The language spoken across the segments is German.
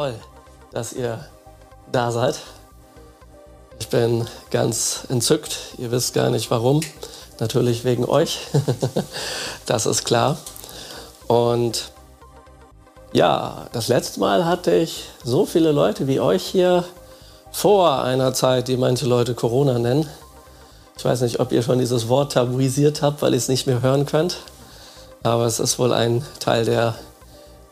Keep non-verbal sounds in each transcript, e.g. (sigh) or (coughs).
toll, dass ihr da seid. Ich bin ganz entzückt. Ihr wisst gar nicht warum. Natürlich wegen euch. (laughs) das ist klar. Und ja, das letzte Mal hatte ich so viele Leute wie euch hier vor einer Zeit, die manche Leute Corona nennen. Ich weiß nicht, ob ihr schon dieses Wort tabuisiert habt, weil ihr es nicht mehr hören könnt. Aber es ist wohl ein Teil der,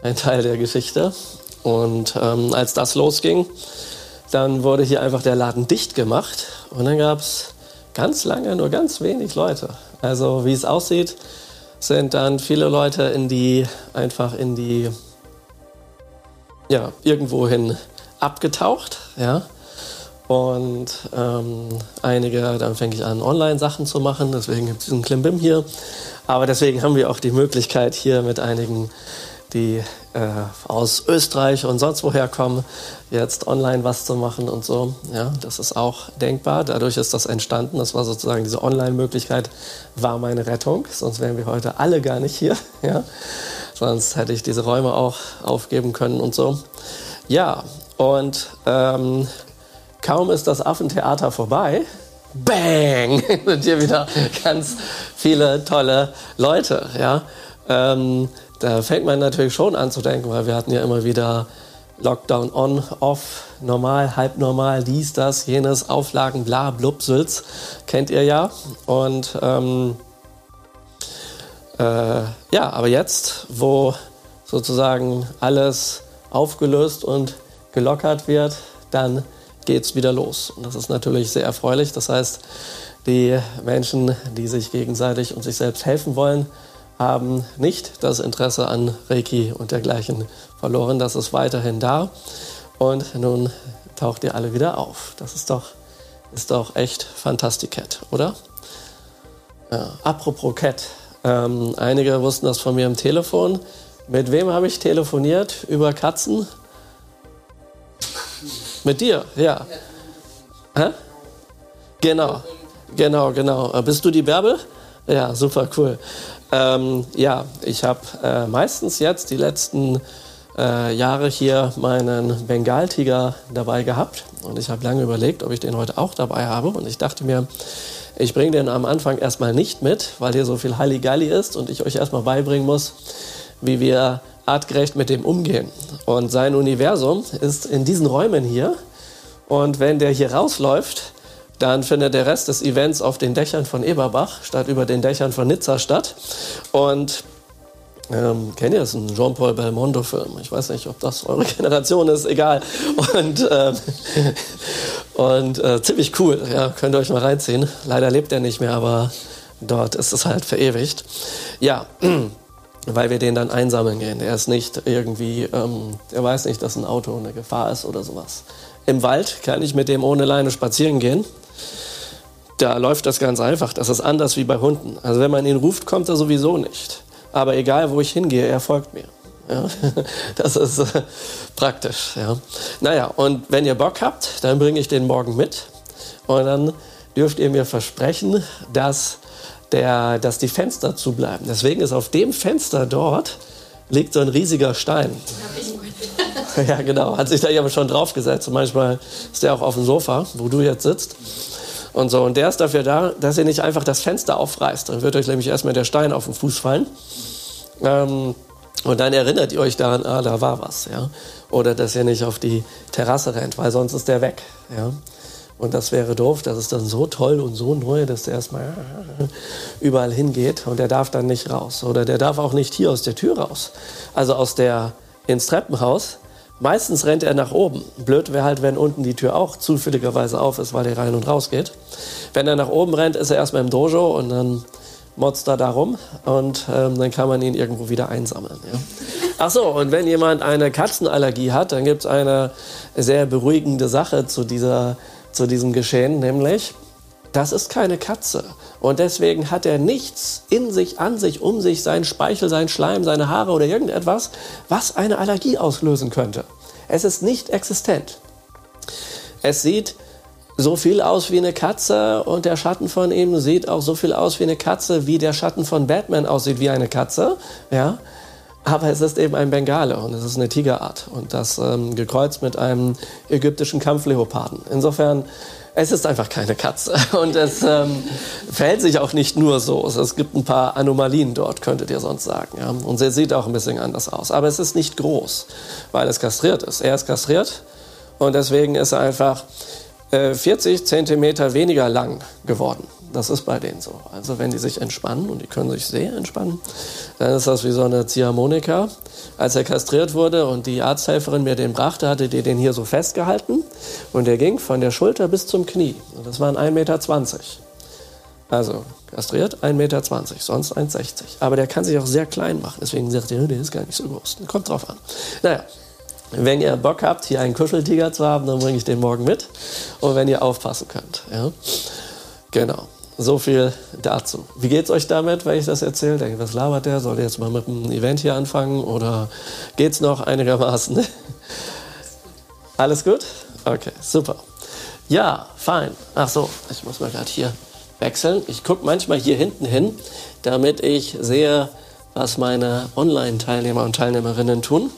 ein Teil der Geschichte. Und ähm, als das losging, dann wurde hier einfach der Laden dicht gemacht. Und dann gab es ganz lange nur ganz wenig Leute. Also wie es aussieht, sind dann viele Leute in die, einfach in die, ja, irgendwohin abgetaucht, ja. Und ähm, einige, dann fange ich an, Online-Sachen zu machen. Deswegen gibt es diesen Klimbim hier. Aber deswegen haben wir auch die Möglichkeit, hier mit einigen, die äh, aus Österreich und sonst woher kommen, jetzt online was zu machen und so. Ja, das ist auch denkbar. Dadurch ist das entstanden. Das war sozusagen diese Online-Möglichkeit, war meine Rettung. Sonst wären wir heute alle gar nicht hier. (laughs) Ja, sonst hätte ich diese Räume auch aufgeben können und so. Ja, und ähm, Kaum ist das Affentheater vorbei, bang, (laughs) sind hier wieder ganz viele tolle Leute. Ja? Ähm, da fängt man natürlich schon an zu denken, weil wir hatten ja immer wieder Lockdown on, off, normal, halb normal, dies, das, jenes, Auflagen, bla, blub, Sülz, kennt ihr ja. Und ähm, äh, ja, aber jetzt, wo sozusagen alles aufgelöst und gelockert wird, dann geht es wieder los. Und das ist natürlich sehr erfreulich. Das heißt, die Menschen, die sich gegenseitig und sich selbst helfen wollen, haben nicht das Interesse an Reiki und dergleichen verloren. Das ist weiterhin da. Und nun taucht ihr alle wieder auf. Das ist doch, ist doch echt Fantasticat, oder? Ja, apropos Cat. Ähm, einige wussten das von mir im Telefon. Mit wem habe ich telefoniert über Katzen? Mit dir, ja. Hä? Genau, genau, genau. Äh, bist du die Bärbel? Ja, super cool. Ähm, ja, ich habe äh, meistens jetzt die letzten äh, Jahre hier meinen Bengaltiger dabei gehabt. Und ich habe lange überlegt, ob ich den heute auch dabei habe. Und ich dachte mir, ich bringe den am Anfang erstmal nicht mit, weil hier so viel Halligalli ist und ich euch erstmal beibringen muss, wie wir artgerecht mit dem umgehen. Und sein Universum ist in diesen Räumen hier. Und wenn der hier rausläuft, dann findet der Rest des Events auf den Dächern von Eberbach statt über den Dächern von Nizza statt. Und ähm, kennt ihr das? Ein Jean-Paul Belmondo-Film. Ich weiß nicht, ob das eure (laughs) Generation ist, egal. Und, ähm, (laughs) und äh, ziemlich cool, ja, könnt ihr euch mal reinziehen. Leider lebt er nicht mehr, aber dort ist es halt verewigt. Ja, (clears throat) weil wir den dann einsammeln gehen. Er ist nicht irgendwie, ähm, er weiß nicht, dass ein Auto eine Gefahr ist oder sowas. Im Wald kann ich mit dem ohne Leine spazieren gehen. Da läuft das ganz einfach. Das ist anders wie bei Hunden. Also wenn man ihn ruft, kommt er sowieso nicht. Aber egal, wo ich hingehe, er folgt mir. Ja, (laughs) das ist äh, praktisch. Ja. Naja, und wenn ihr Bock habt, dann bringe ich den morgen mit. Und dann dürft ihr mir versprechen, dass der, dass die Fenster zubleiben. Deswegen ist auf dem Fenster dort liegt so ein riesiger Stein. Ja, genau. Hat sich da ja schon draufgesetzt. Und manchmal ist der auch auf dem Sofa, wo du jetzt sitzt. Und so. Und der ist dafür da, dass ihr nicht einfach das Fenster aufreißt. Dann wird euch nämlich erstmal der Stein auf den Fuß fallen. Ähm, und dann erinnert ihr euch daran, ah, da war was. Ja? Oder dass ihr nicht auf die Terrasse rennt, weil sonst ist der weg. Ja? Und das wäre doof, das ist dann so toll und so neu, dass der erstmal überall hingeht und der darf dann nicht raus. Oder der darf auch nicht hier aus der Tür raus. Also aus der, ins Treppenhaus. Meistens rennt er nach oben. Blöd wäre halt, wenn unten die Tür auch zufälligerweise auf ist, weil er rein und raus geht. Wenn er nach oben rennt, ist er erstmal im Dojo und dann motzt er da rum und ähm, dann kann man ihn irgendwo wieder einsammeln. Ja. Ach so, und wenn jemand eine Katzenallergie hat, dann gibt es eine sehr beruhigende Sache zu dieser zu diesem Geschehen, nämlich, das ist keine Katze. Und deswegen hat er nichts in sich, an sich, um sich, sein Speichel, sein Schleim, seine Haare oder irgendetwas, was eine Allergie auslösen könnte. Es ist nicht existent. Es sieht so viel aus wie eine Katze und der Schatten von ihm sieht auch so viel aus wie eine Katze, wie der Schatten von Batman aussieht wie eine Katze. Ja? Aber es ist eben ein Bengale und es ist eine Tigerart und das ähm, gekreuzt mit einem ägyptischen Kampfleoparden. Insofern, es ist einfach keine Katze (laughs) und es ähm, verhält sich auch nicht nur so. Es gibt ein paar Anomalien dort, könntet ihr sonst sagen. Ja? Und sie sieht auch ein bisschen anders aus. Aber es ist nicht groß, weil es kastriert ist. Er ist kastriert und deswegen ist er einfach äh, 40 Zentimeter weniger lang geworden. Das ist bei denen so. Also wenn die sich entspannen, und die können sich sehr entspannen, dann ist das wie so eine Ziehharmonika. Als er kastriert wurde und die Arzthelferin mir den brachte, hatte die den hier so festgehalten und der ging von der Schulter bis zum Knie. Und das waren 1,20 Meter. Also kastriert 1,20 Meter, sonst 1,60 Aber der kann sich auch sehr klein machen. Deswegen sagt ihr, der ist gar nicht so groß. Kommt drauf an. Naja, wenn ihr Bock habt, hier einen Kuscheltiger zu haben, dann bringe ich den morgen mit. Und wenn ihr aufpassen könnt. Ja? Genau. So viel dazu. Wie geht's euch damit, wenn ich das erzähle? Denke, was labert der? Soll der jetzt mal mit einem Event hier anfangen oder geht's noch einigermaßen? (laughs) Alles gut? Okay, super. Ja, fein. Ach so, ich muss mal gerade hier wechseln. Ich gucke manchmal hier hinten hin, damit ich sehe, was meine Online-Teilnehmer und Teilnehmerinnen tun.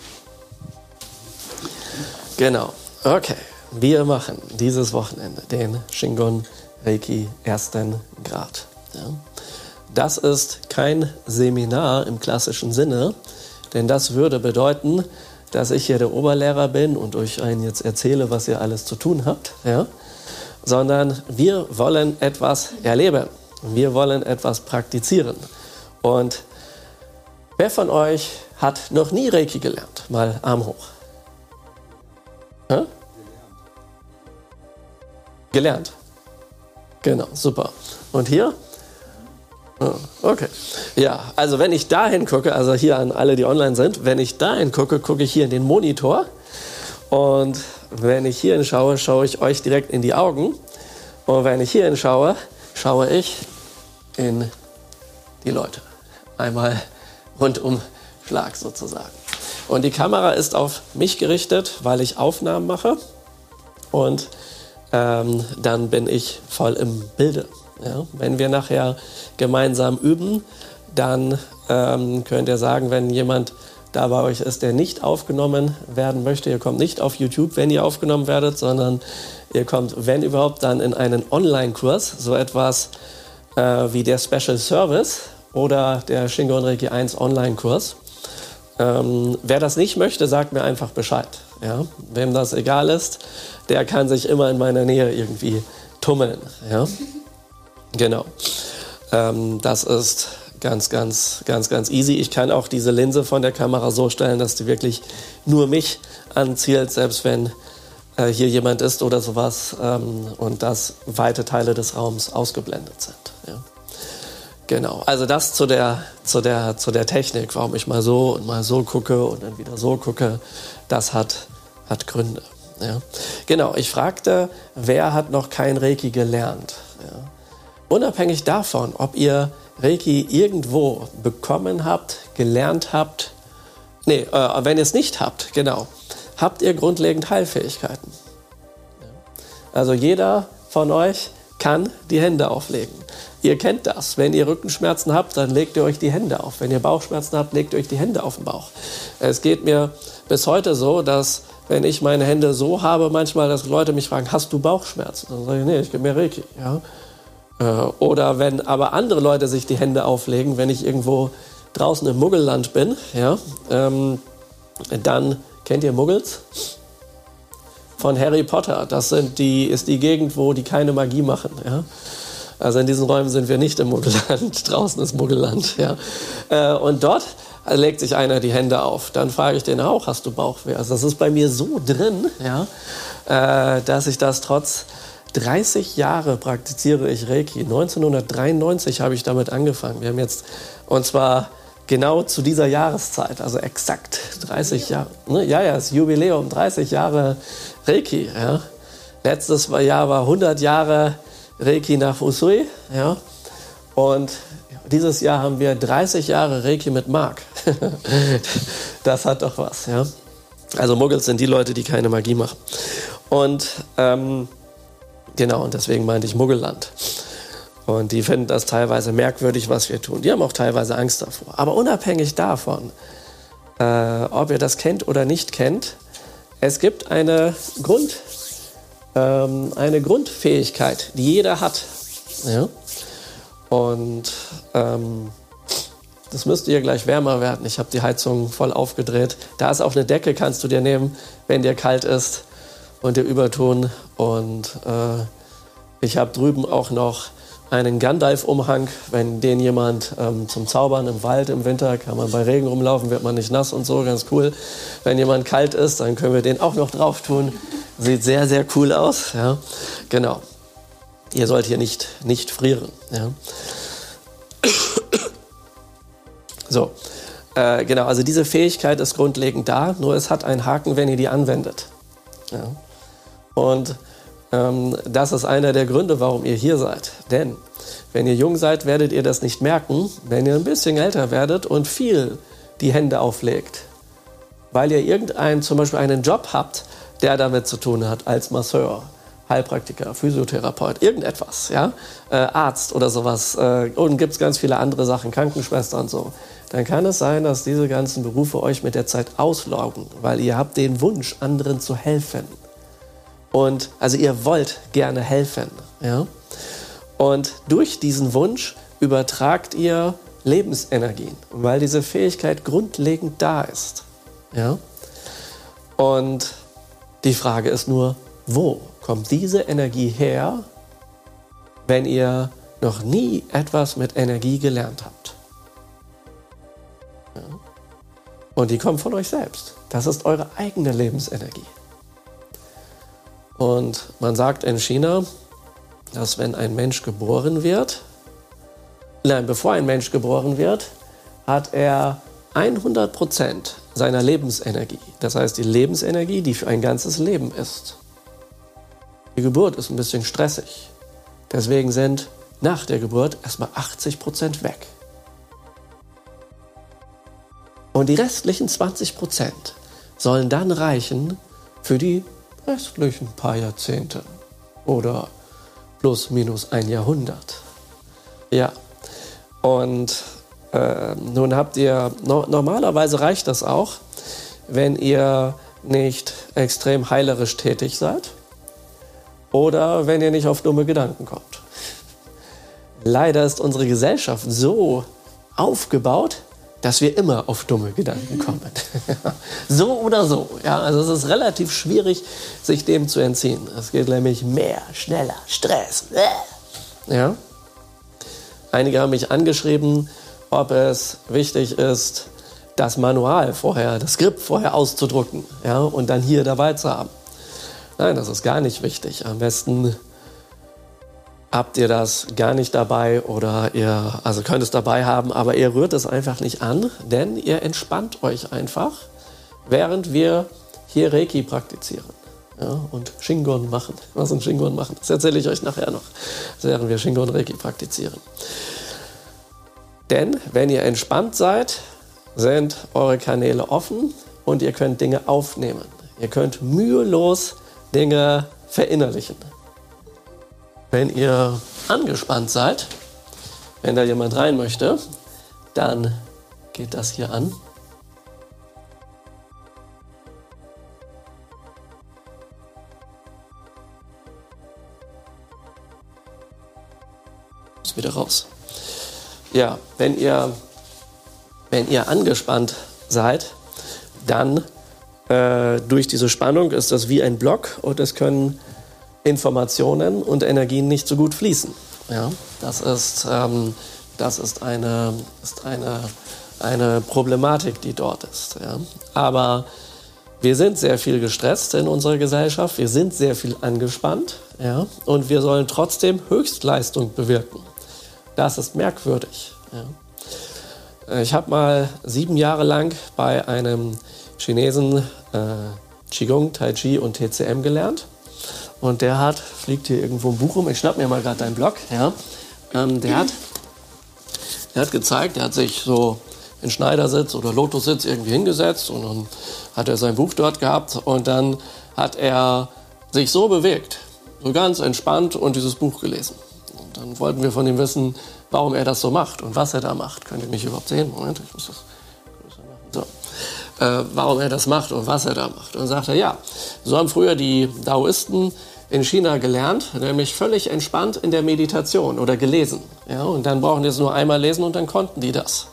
Genau. Okay. Wir machen dieses Wochenende den Shingon Reiki ersten Grad. Ja. Das ist kein Seminar im klassischen Sinne, denn das würde bedeuten, dass ich hier der Oberlehrer bin und euch einen jetzt erzähle, was ihr alles zu tun habt, ja? sondern wir wollen etwas erleben. Wir wollen etwas praktizieren. Und wer von euch hat noch nie Reiki gelernt? Mal Arm hoch. Hä? Gelernt. Genau, super. Und hier? okay. Ja, also wenn ich da hingucke, also hier an alle, die online sind, wenn ich da hingucke, gucke ich hier in den Monitor. Und wenn ich hier hinschaue, schaue ich euch direkt in die Augen. Und wenn ich hier hinschaue, schaue ich in die Leute. Einmal rundum Schlag sozusagen. Und die Kamera ist auf mich gerichtet, weil ich Aufnahmen mache. Und ähm, dann bin ich voll im Bilde. Ja? Wenn wir nachher gemeinsam üben, dann ähm, könnt ihr sagen, wenn jemand da bei euch ist, der nicht aufgenommen werden möchte, ihr kommt nicht auf YouTube, wenn ihr aufgenommen werdet, sondern ihr kommt, wenn überhaupt, dann in einen Online-Kurs, so etwas äh, wie der Special Service oder der Shingon Reiki 1 Online-Kurs. Ähm, wer das nicht möchte, sagt mir einfach Bescheid. Ja? Wem das egal ist, der kann sich immer in meiner Nähe irgendwie tummeln. Ja? Genau. Ähm, das ist ganz, ganz, ganz, ganz easy. Ich kann auch diese Linse von der Kamera so stellen, dass die wirklich nur mich anzielt, selbst wenn äh, hier jemand ist oder sowas ähm, und dass weite Teile des Raums ausgeblendet sind. Ja. Genau, also das zu der, zu, der, zu der Technik, warum ich mal so und mal so gucke und dann wieder so gucke, das hat, hat Gründe. Ja. Genau, ich fragte, wer hat noch kein Reiki gelernt? Ja. Unabhängig davon, ob ihr Reiki irgendwo bekommen habt, gelernt habt, nee, äh, wenn ihr es nicht habt, genau, habt ihr grundlegend Heilfähigkeiten. Also jeder von euch kann die Hände auflegen. Ihr kennt das. Wenn ihr Rückenschmerzen habt, dann legt ihr euch die Hände auf. Wenn ihr Bauchschmerzen habt, legt ihr euch die Hände auf den Bauch. Es geht mir bis heute so, dass wenn ich meine Hände so habe, manchmal, dass Leute mich fragen, hast du Bauchschmerzen? Dann sage ich, nee, ich gebe mir Reiki. Ja? Äh, oder wenn aber andere Leute sich die Hände auflegen, wenn ich irgendwo draußen im Muggelland bin, ja, ähm, dann kennt ihr Muggels? Von Harry Potter. Das sind die, ist die Gegend, wo die keine Magie machen. Ja? Also in diesen Räumen sind wir nicht im Muggelland. (laughs) Draußen ist Muggelland. Ja? Äh, und dort legt sich einer die Hände auf. Dann frage ich den auch, hast du Bauchweh? Also das ist bei mir so drin, ja, äh, dass ich das trotz 30 Jahre praktiziere ich Reiki. 1993 habe ich damit angefangen. Wir haben jetzt, und zwar genau zu dieser Jahreszeit, also exakt 30 Jahre. Ne? Ja, ja, das Jubiläum, 30 Jahre Reiki. Ja. Letztes Jahr war 100 Jahre Reiki nach Usui. Ja. Und dieses Jahr haben wir 30 Jahre Reiki mit Mark. (laughs) das hat doch was, ja. Also Muggels sind die Leute, die keine Magie machen. Und ähm, genau, und deswegen meinte ich Muggelland. Und die finden das teilweise merkwürdig, was wir tun. Die haben auch teilweise Angst davor. Aber unabhängig davon äh, ob ihr das kennt oder nicht kennt, es gibt eine, Grund, ähm, eine Grundfähigkeit, die jeder hat. Ja? Und ähm, das müsste hier gleich wärmer werden. Ich habe die Heizung voll aufgedreht. Da ist auch eine Decke, kannst du dir nehmen, wenn dir kalt ist und dir übertun. Und äh, ich habe drüben auch noch einen Gandalf-Umhang. Wenn den jemand ähm, zum Zaubern im Wald im Winter, kann man bei Regen rumlaufen, wird man nicht nass und so, ganz cool. Wenn jemand kalt ist, dann können wir den auch noch drauf tun. Sieht sehr, sehr cool aus. Ja. Genau. Ihr sollt hier nicht, nicht frieren. Ja. So, äh, genau, also diese Fähigkeit ist grundlegend da, nur es hat einen Haken, wenn ihr die anwendet. Ja. Und ähm, das ist einer der Gründe, warum ihr hier seid. Denn wenn ihr jung seid, werdet ihr das nicht merken. Wenn ihr ein bisschen älter werdet und viel die Hände auflegt, weil ihr irgendeinen, zum Beispiel einen Job habt, der damit zu tun hat, als Masseur, Heilpraktiker, Physiotherapeut, irgendetwas, ja, äh, Arzt oder sowas. Äh, und gibt es ganz viele andere Sachen, Krankenschwester und so. Dann kann es sein, dass diese ganzen Berufe euch mit der Zeit auslaugen, weil ihr habt den Wunsch, anderen zu helfen. Und also ihr wollt gerne helfen. Ja? Und durch diesen Wunsch übertragt ihr Lebensenergien, weil diese Fähigkeit grundlegend da ist. Ja? Und die Frage ist nur, wo kommt diese Energie her, wenn ihr noch nie etwas mit Energie gelernt habt? Ja? Und die kommt von euch selbst. Das ist eure eigene Lebensenergie. Und man sagt in China, dass wenn ein Mensch geboren wird, nein, bevor ein Mensch geboren wird, hat er 100 Prozent seiner Lebensenergie. Das heißt, die Lebensenergie, die für ein ganzes Leben ist. Die Geburt ist ein bisschen stressig. Deswegen sind nach der Geburt erstmal 80 Prozent weg. Und die restlichen 20 Prozent sollen dann reichen für die restlichen paar Jahrzehnte oder plus minus ein Jahrhundert. Ja, und äh, nun habt ihr, no, normalerweise reicht das auch, wenn ihr nicht extrem heilerisch tätig seid oder wenn ihr nicht auf dumme Gedanken kommt. Leider ist unsere Gesellschaft so aufgebaut, dass wir immer auf dumme Gedanken kommen. (laughs) so oder so. Ja, also es ist relativ schwierig, sich dem zu entziehen. Es geht nämlich mehr, schneller, Stress. Ja. Einige haben mich angeschrieben, ob es wichtig ist, das Manual vorher, das Skript vorher auszudrucken ja, und dann hier dabei zu haben. Nein, das ist gar nicht wichtig. Am besten habt ihr das gar nicht dabei oder ihr also könnt es dabei haben, aber ihr rührt es einfach nicht an, denn ihr entspannt euch einfach, während wir hier Reiki praktizieren. Ja, und Shingon machen. (laughs) Was ein Shingon machen, das erzähle ich euch nachher noch, während wir Shingon Reiki praktizieren. Denn wenn ihr entspannt seid, sind eure Kanäle offen und ihr könnt Dinge aufnehmen. Ihr könnt mühelos Dinge verinnerlichen. Wenn ihr angespannt seid, wenn da jemand rein möchte, dann geht das hier an. Ist wieder raus. Ja, wenn ihr, wenn ihr angespannt seid, dann äh, durch diese Spannung ist das wie ein Block und es können Informationen und Energien nicht so gut fließen. Ja, das ist, ähm, das ist, eine, ist eine, eine Problematik, die dort ist. Ja. Aber wir sind sehr viel gestresst in unserer Gesellschaft, wir sind sehr viel angespannt ja, und wir sollen trotzdem Höchstleistung bewirken. Das ist merkwürdig. Ja. Ich habe mal sieben Jahre lang bei einem Chinesen äh, Qigong, Tai Chi und TCM gelernt. Und der hat, fliegt hier irgendwo ein Buch rum, ich schnapp mir mal gerade deinen Blog, ja. Ähm, der, hat, der hat gezeigt, der hat sich so in Schneidersitz oder Lotussitz irgendwie hingesetzt und dann hat er sein Buch dort gehabt und dann hat er sich so bewegt, so ganz entspannt und dieses Buch gelesen. Und dann wollten wir von ihm wissen, warum er das so macht und was er da macht. Könnt ihr mich überhaupt sehen? Moment, ich muss das. Äh, warum er das macht und was er da macht. Und sagt er, ja, so haben früher die Daoisten in China gelernt, nämlich völlig entspannt in der Meditation oder gelesen. Ja, und dann brauchen die es nur einmal lesen und dann konnten die das.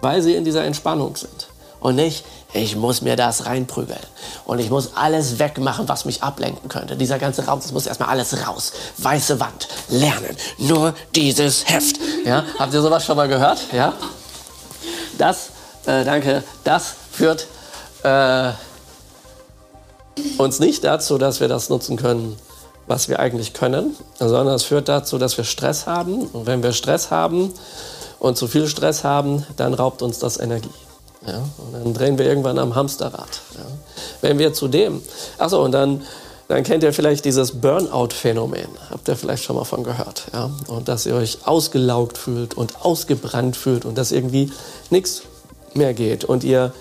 Weil sie in dieser Entspannung sind. Und nicht, ich muss mir das reinprügeln. Und ich muss alles wegmachen, was mich ablenken könnte. Dieser ganze Raum, das muss erstmal alles raus. Weiße Wand, lernen. Nur dieses Heft. Ja? Habt ihr sowas schon mal gehört? Ja? Das, äh, danke, das führt äh, uns nicht dazu, dass wir das nutzen können, was wir eigentlich können, sondern es führt dazu, dass wir Stress haben. Und wenn wir Stress haben und zu viel Stress haben, dann raubt uns das Energie. Ja? Und dann drehen wir irgendwann am Hamsterrad. Ja? Wenn wir zudem, achso, und dann, dann kennt ihr vielleicht dieses Burnout-Phänomen. Habt ihr vielleicht schon mal von gehört. Ja? Und dass ihr euch ausgelaugt fühlt und ausgebrannt fühlt und dass irgendwie nichts mehr geht. Und ihr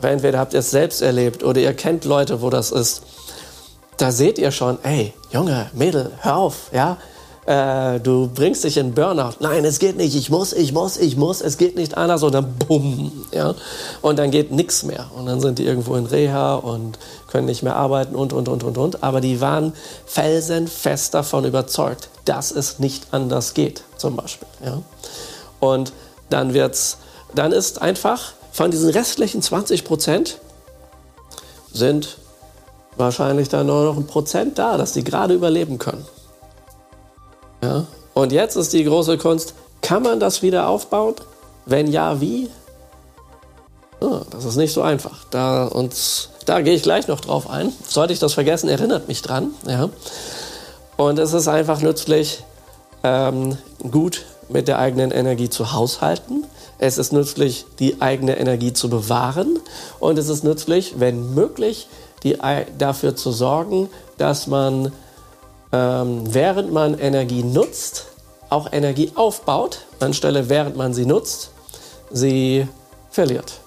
entweder habt ihr es selbst erlebt oder ihr kennt Leute, wo das ist. Da seht ihr schon, ey, Junge, Mädel, hör auf, ja. Äh, du bringst dich in Burnout. Nein, es geht nicht. Ich muss, ich muss, ich muss. Es geht nicht anders. Und dann bumm, ja. Und dann geht nichts mehr. Und dann sind die irgendwo in Reha und können nicht mehr arbeiten und, und, und, und, und. Aber die waren felsenfest davon überzeugt, dass es nicht anders geht, zum Beispiel, ja. Und dann wird's, dann ist einfach von diesen restlichen 20 Prozent sind wahrscheinlich dann nur noch ein Prozent da, dass die gerade überleben können. Ja? Und jetzt ist die große Kunst, kann man das wieder aufbauen? Wenn ja, wie? Ja, das ist nicht so einfach. Da, uns, da gehe ich gleich noch drauf ein. Sollte ich das vergessen, erinnert mich dran. Ja? Und es ist einfach nützlich, ähm, gut mit der eigenen Energie zu haushalten es ist nützlich, die eigene Energie zu bewahren. Und es ist nützlich, wenn möglich, die, dafür zu sorgen, dass man, ähm, während man Energie nutzt, auch Energie aufbaut, anstelle während man sie nutzt, sie verliert.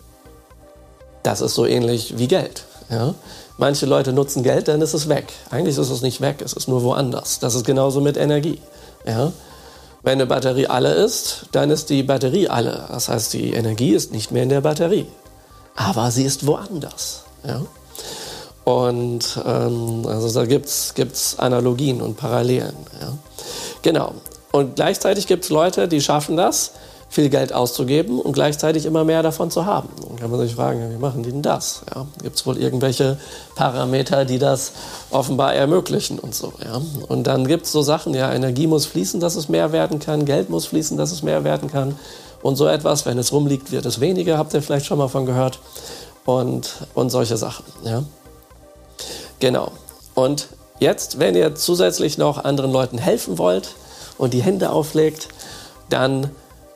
Das ist so ähnlich wie Geld. Ja? Manche Leute nutzen Geld, dann ist es weg. Eigentlich ist es nicht weg, es ist nur woanders. Das ist genauso mit Energie. Ja? Wenn eine Batterie alle ist, dann ist die Batterie alle. Das heißt, die Energie ist nicht mehr in der Batterie. Aber sie ist woanders. Ja? Und ähm, also da gibt es Analogien und Parallelen. Ja? Genau. Und gleichzeitig gibt es Leute, die schaffen das, viel Geld auszugeben und gleichzeitig immer mehr davon zu haben. Dann kann man sich fragen, wie machen die denn das? Ja, Gibt es wohl irgendwelche Parameter, die das offenbar ermöglichen und so. Ja? Und dann gibt es so Sachen, ja, Energie muss fließen, dass es mehr werden kann, Geld muss fließen, dass es mehr werden kann und so etwas. Wenn es rumliegt, wird es weniger, habt ihr vielleicht schon mal von gehört. Und, und solche Sachen. Ja? Genau. Und jetzt, wenn ihr zusätzlich noch anderen Leuten helfen wollt und die Hände auflegt, dann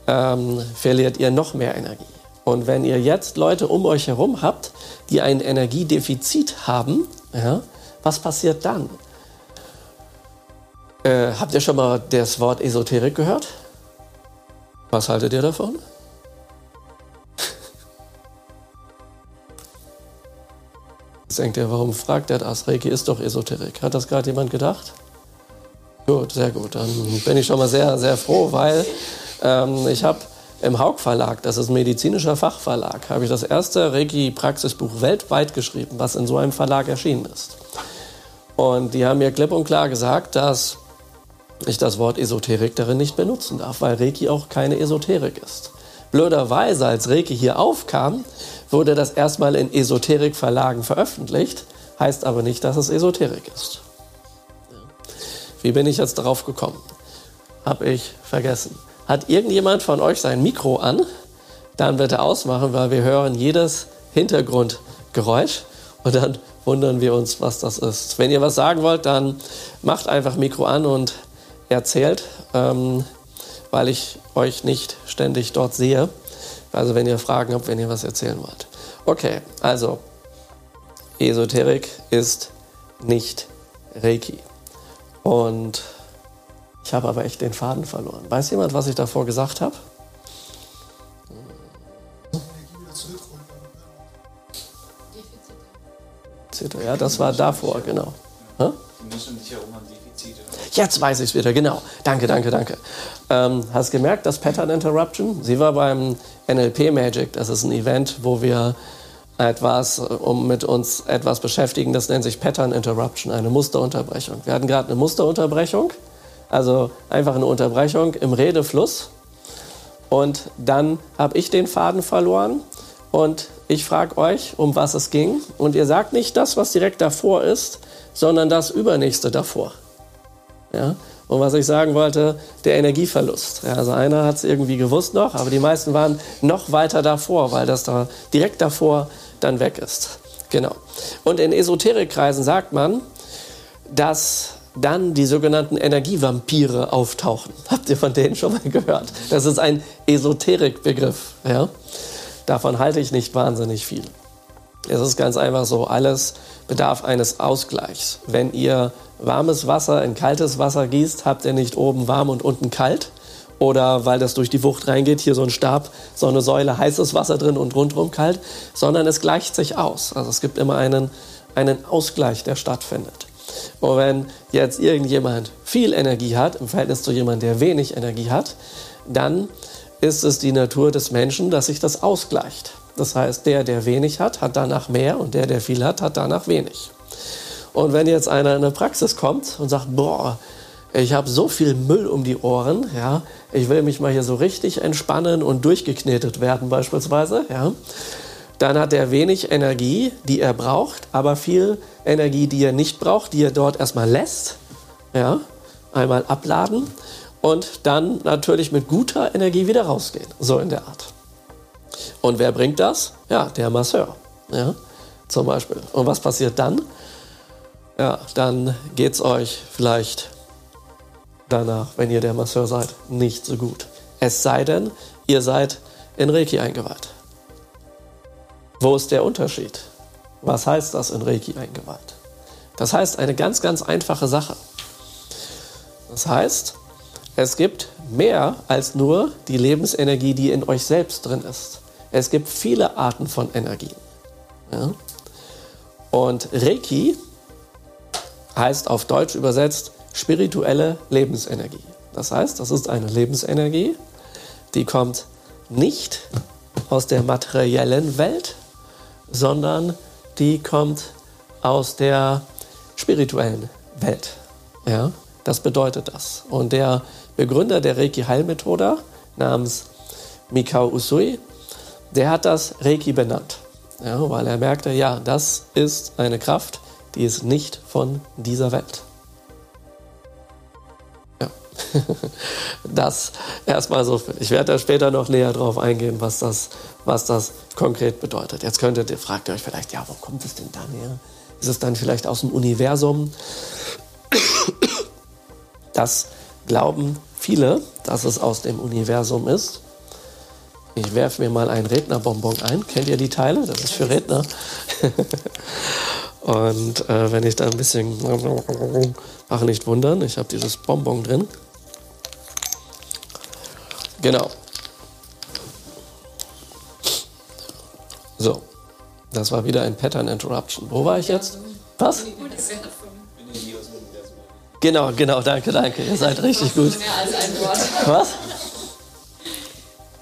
ähm, verliert ihr noch mehr Energie. Und wenn ihr jetzt Leute um euch herum habt, die ein Energiedefizit haben, ja, was passiert dann? Äh, habt ihr schon mal das Wort Esoterik gehört? Was haltet ihr davon? (laughs) Jetzt denkt ihr, warum fragt er das? Reiki ist doch Esoterik. Hat das gerade jemand gedacht? Gut, sehr gut. Dann bin ich schon mal sehr, sehr froh, weil ähm, ich habe im Haug Verlag, das ist ein medizinischer Fachverlag, habe ich das erste Reiki-Praxisbuch weltweit geschrieben, was in so einem Verlag erschienen ist. Und die haben mir klipp und klar gesagt, dass ich das Wort Esoterik darin nicht benutzen darf, weil Reiki auch keine Esoterik ist. Blöderweise, als Reiki hier aufkam, wurde das erstmal in Esoterik-Verlagen veröffentlicht, heißt aber nicht, dass es Esoterik ist. Wie bin ich jetzt darauf gekommen? Hab ich vergessen. Hat irgendjemand von euch sein Mikro an? Dann bitte ausmachen, weil wir hören jedes Hintergrundgeräusch und dann wundern wir uns, was das ist. Wenn ihr was sagen wollt, dann macht einfach Mikro an und erzählt, ähm, weil ich euch nicht ständig dort sehe. Also wenn ihr Fragen habt, wenn ihr was erzählen wollt. Okay, also Esoterik ist nicht Reiki. Und ich habe aber echt den Faden verloren. Weiß jemand, was ich davor gesagt habe? Ja, das war davor, genau. Die müssen sich ja um Defizite. Jetzt weiß ich es wieder, genau. Danke, danke, danke. Ähm, hast gemerkt, das Pattern Interruption? Sie war beim NLP Magic. Das ist ein Event, wo wir etwas, um mit uns etwas beschäftigen, das nennt sich Pattern Interruption, eine Musterunterbrechung. Wir hatten gerade eine Musterunterbrechung, also einfach eine Unterbrechung im Redefluss. Und dann habe ich den Faden verloren und ich frage euch, um was es ging. Und ihr sagt nicht das, was direkt davor ist, sondern das Übernächste davor. Ja? Und was ich sagen wollte, der Energieverlust. Ja, also einer hat es irgendwie gewusst noch, aber die meisten waren noch weiter davor, weil das da direkt davor dann weg ist. Genau. Und in Esoterikkreisen sagt man, dass dann die sogenannten Energievampire auftauchen. (laughs) Habt ihr von denen schon mal gehört? Das ist ein Esoterikbegriff. Ja? Davon halte ich nicht wahnsinnig viel. Es ist ganz einfach so, alles bedarf eines Ausgleichs. Wenn ihr warmes Wasser in kaltes Wasser gießt, habt ihr nicht oben warm und unten kalt. Oder weil das durch die Wucht reingeht, hier so ein Stab, so eine Säule heißes Wasser drin und rundherum kalt, sondern es gleicht sich aus. Also es gibt immer einen, einen Ausgleich, der stattfindet. Und wenn jetzt irgendjemand viel Energie hat im Verhältnis zu jemandem, der wenig Energie hat, dann ist es die Natur des Menschen, dass sich das ausgleicht. Das heißt, der, der wenig hat, hat danach mehr und der, der viel hat, hat danach wenig. Und wenn jetzt einer in eine Praxis kommt und sagt, boah, ich habe so viel Müll um die Ohren, ja, ich will mich mal hier so richtig entspannen und durchgeknetet werden beispielsweise, ja, dann hat er wenig Energie, die er braucht, aber viel Energie, die er nicht braucht, die er dort erstmal lässt, ja, einmal abladen und dann natürlich mit guter Energie wieder rausgehen, so in der Art. Und wer bringt das? Ja, der Masseur, ja, zum Beispiel. Und was passiert dann? ja, dann geht es euch vielleicht danach, wenn ihr der Masseur seid, nicht so gut. Es sei denn, ihr seid in Reiki eingeweiht. Wo ist der Unterschied? Was heißt das in Reiki eingeweiht? Das heißt eine ganz, ganz einfache Sache. Das heißt, es gibt mehr als nur die Lebensenergie, die in euch selbst drin ist. Es gibt viele Arten von Energien. Ja? Und Reiki heißt auf Deutsch übersetzt spirituelle Lebensenergie. Das heißt, das ist eine Lebensenergie, die kommt nicht aus der materiellen Welt, sondern die kommt aus der spirituellen Welt. Ja, das bedeutet das. Und der Begründer der Reiki-Heilmethode namens Mikao Usui, der hat das Reiki benannt, ja, weil er merkte, ja, das ist eine Kraft, die ist nicht von dieser Welt. (laughs) Das erstmal so. Ich werde da später noch näher drauf eingehen, was das, was das konkret bedeutet. Jetzt könntet ihr, fragt ihr euch vielleicht, ja, wo kommt es denn dann her? Ist es dann vielleicht aus dem Universum? (coughs) Das glauben viele, dass es aus dem Universum ist. Ich werfe mir mal einen Rednerbonbon ein. Kennt ihr die Teile? Das ist für Redner. (laughs) Und äh, wenn ich da ein bisschen (laughs) mache, nicht wundern, ich habe dieses Bonbon drin. Genau. So, das war wieder ein Pattern Interruption. Wo war ich jetzt? Was? Genau, genau, danke, danke. Ihr seid richtig gut. Mehr als ein Wort. Was?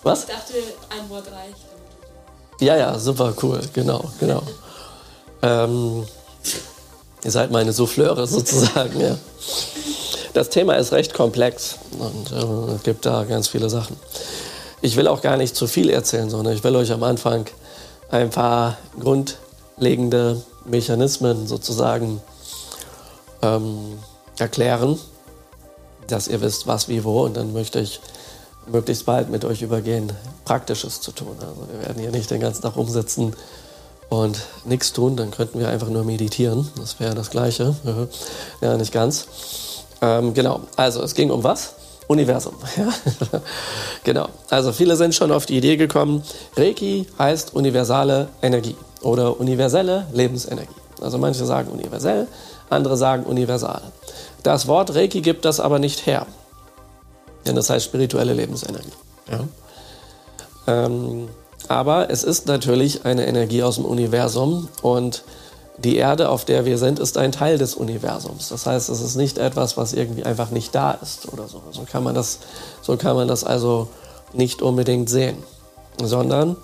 Was? Ich dachte, ein Wort reicht. Ja, ja, super cool, genau, genau. Ähm, ihr seid meine Souffleure sozusagen. Ja. Das Thema ist recht komplex und äh, es gibt da ganz viele Sachen. Ich will auch gar nicht zu viel erzählen, sondern ich will euch am Anfang ein paar grundlegende Mechanismen sozusagen ähm, erklären, dass ihr wisst, was, wie, wo. Und dann möchte ich möglichst bald mit euch übergehen, Praktisches zu tun. Also wir werden hier nicht den ganzen Tag umsitzen und nichts tun, dann könnten wir einfach nur meditieren. Das wäre das Gleiche. (laughs) ja, nicht ganz. Ähm, genau, also es ging um was? Universum. (laughs) genau. Also viele sind schon auf die Idee gekommen, Reiki heißt universale Energie oder universelle Lebensenergie. Also manche sagen universell, andere sagen universal. Das Wort Reiki gibt das aber nicht her. Denn das heißt spirituelle Lebensenergie. Ja? Ähm, aber es ist natürlich eine Energie aus dem Universum und die Erde, auf der wir sind, ist ein Teil des Universums. Das heißt, es ist nicht etwas, was irgendwie einfach nicht da ist oder so. So kann man das, so kann man das also nicht unbedingt sehen, sondern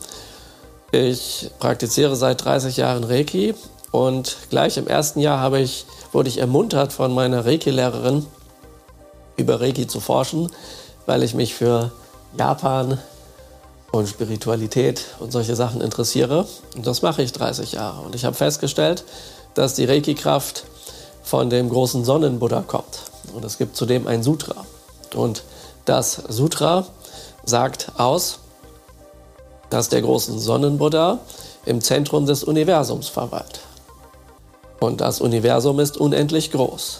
ich praktiziere seit 30 Jahren Reiki und gleich im ersten Jahr habe ich, wurde ich ermuntert von meiner Reiki-Lehrerin, über Reiki zu forschen, weil ich mich für Japan und Spiritualität und solche Sachen interessiere. Und das mache ich 30 Jahre. Und ich habe festgestellt, dass die Reiki-Kraft von dem großen Sonnenbuddha kommt. Und es gibt zudem ein Sutra. Und das Sutra sagt aus, dass der große Sonnenbuddha im Zentrum des Universums verweilt. Und das Universum ist unendlich groß.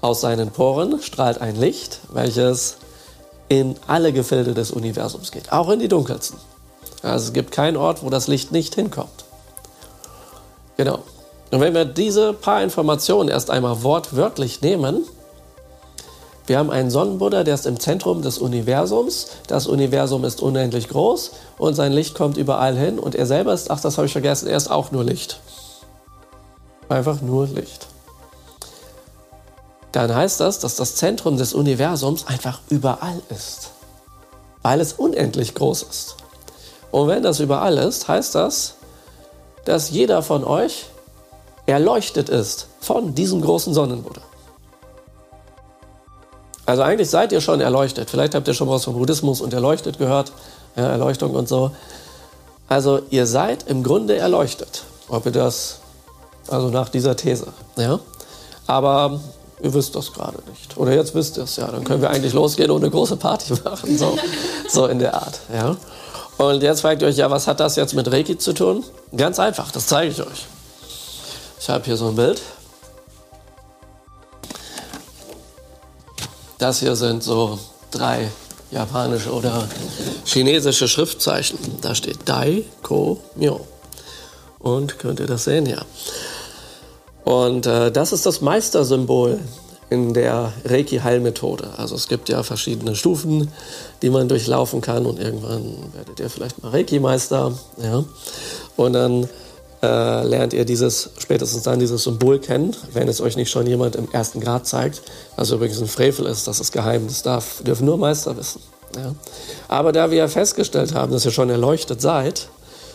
Aus seinen Poren strahlt ein Licht, welches in alle Gefilde des Universums geht, auch in die dunkelsten. Also es gibt keinen Ort, wo das Licht nicht hinkommt. Genau. Und wenn wir diese paar Informationen erst einmal wortwörtlich nehmen, wir haben einen Sonnenbuddha, der ist im Zentrum des Universums. Das Universum ist unendlich groß und sein Licht kommt überall hin. Und er selber ist, ach, das habe ich vergessen, er ist auch nur Licht. Einfach nur Licht. Dann heißt das, dass das Zentrum des Universums einfach überall ist. Weil es unendlich groß ist. Und wenn das überall ist, heißt das, dass jeder von euch erleuchtet ist von diesem großen Sonnenbuddha. Also eigentlich seid ihr schon erleuchtet. Vielleicht habt ihr schon was vom Buddhismus und erleuchtet gehört, ja, Erleuchtung und so. Also ihr seid im Grunde erleuchtet, ob ihr das, also nach dieser These. Ja? Aber ihr wisst das gerade nicht. Oder jetzt wisst ihr es, ja. Dann können wir eigentlich losgehen und eine große Party machen. So, (laughs) so in der Art. Ja? Und jetzt fragt ihr euch, ja, was hat das jetzt mit Reiki zu tun? Ganz einfach, das zeige ich euch. Ich habe hier so ein Bild. Das hier sind so drei japanische oder chinesische Schriftzeichen. Da steht Dai, Ko, Myo. Und könnt ihr das sehen? Ja. Und äh, das ist das Meistersymbol in der Reiki-Heilmethode. Also es gibt ja verschiedene Stufen, die man durchlaufen kann und irgendwann werdet ihr vielleicht mal Reiki-Meister. Ja? Und dann äh, lernt ihr dieses, spätestens dann dieses Symbol kennen, wenn es euch nicht schon jemand im ersten Grad zeigt. Was übrigens ein Frevel ist, das ist geheim, das darf, dürfen nur Meister wissen. Ja. Aber da wir ja festgestellt haben, dass ihr schon erleuchtet seid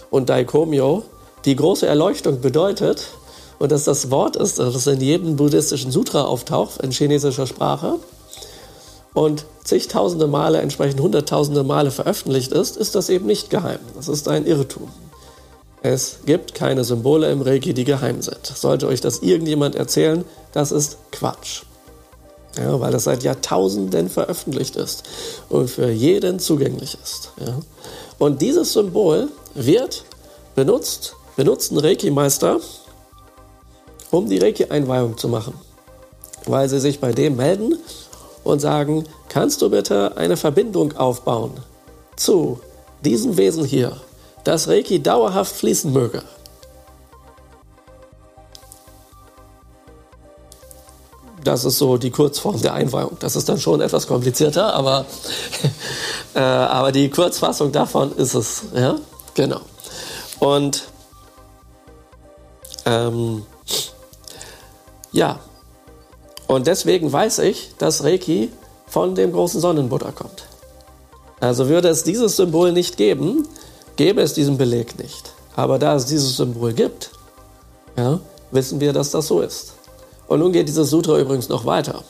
und Daikomyo die große Erleuchtung bedeutet und dass das Wort ist, das in jedem buddhistischen Sutra auftaucht, in chinesischer Sprache und zigtausende Male, entsprechend hunderttausende Male veröffentlicht ist, ist das eben nicht geheim. Das ist ein Irrtum. Es gibt keine Symbole im Reiki, die geheim sind. Sollte euch das irgendjemand erzählen, das ist Quatsch. Ja, weil das seit Jahrtausenden veröffentlicht ist und für jeden zugänglich ist. Ja. Und dieses Symbol wird benutzt, benutzen Reiki-Meister, um die Reiki-Einweihung zu machen. Weil sie sich bei dem melden und sagen, kannst du bitte eine Verbindung aufbauen zu diesem Wesen hier, dass Reiki dauerhaft fließen möge. Das ist so die Kurzform der Einweihung. Das ist dann schon etwas komplizierter, aber, (laughs) äh, aber die Kurzfassung davon ist es. Ja? Genau. Und ähm, ja, und deswegen weiß ich, dass Reiki von dem großen Sonnenbuddha kommt. Also würde es dieses Symbol nicht geben, gäbe es diesen Beleg nicht. Aber da es dieses Symbol gibt, ja, wissen wir, dass das so ist. Und nun geht dieses Sutra übrigens noch weiter.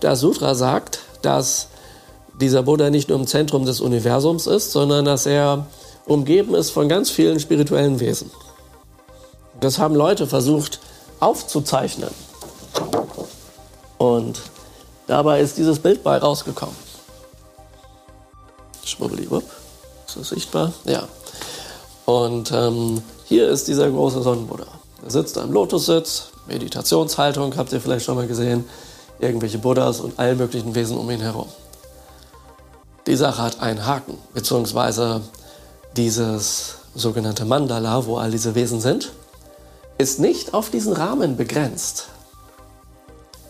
Das Sutra sagt, dass dieser Buddha nicht nur im Zentrum des Universums ist, sondern dass er umgeben ist von ganz vielen spirituellen Wesen. Das haben Leute versucht aufzuzeichnen. Und dabei ist dieses Bild bei rausgekommen. Schwubbeliwupp. Ist das sichtbar? Ja. Und ähm, hier ist dieser große Sonnenbuddha. Er sitzt am Lotussitz, Meditationshaltung, habt ihr vielleicht schon mal gesehen. Irgendwelche Buddhas und allen möglichen Wesen um ihn herum. Die Sache hat einen Haken, beziehungsweise dieses sogenannte Mandala, wo all diese Wesen sind, ist nicht auf diesen Rahmen begrenzt,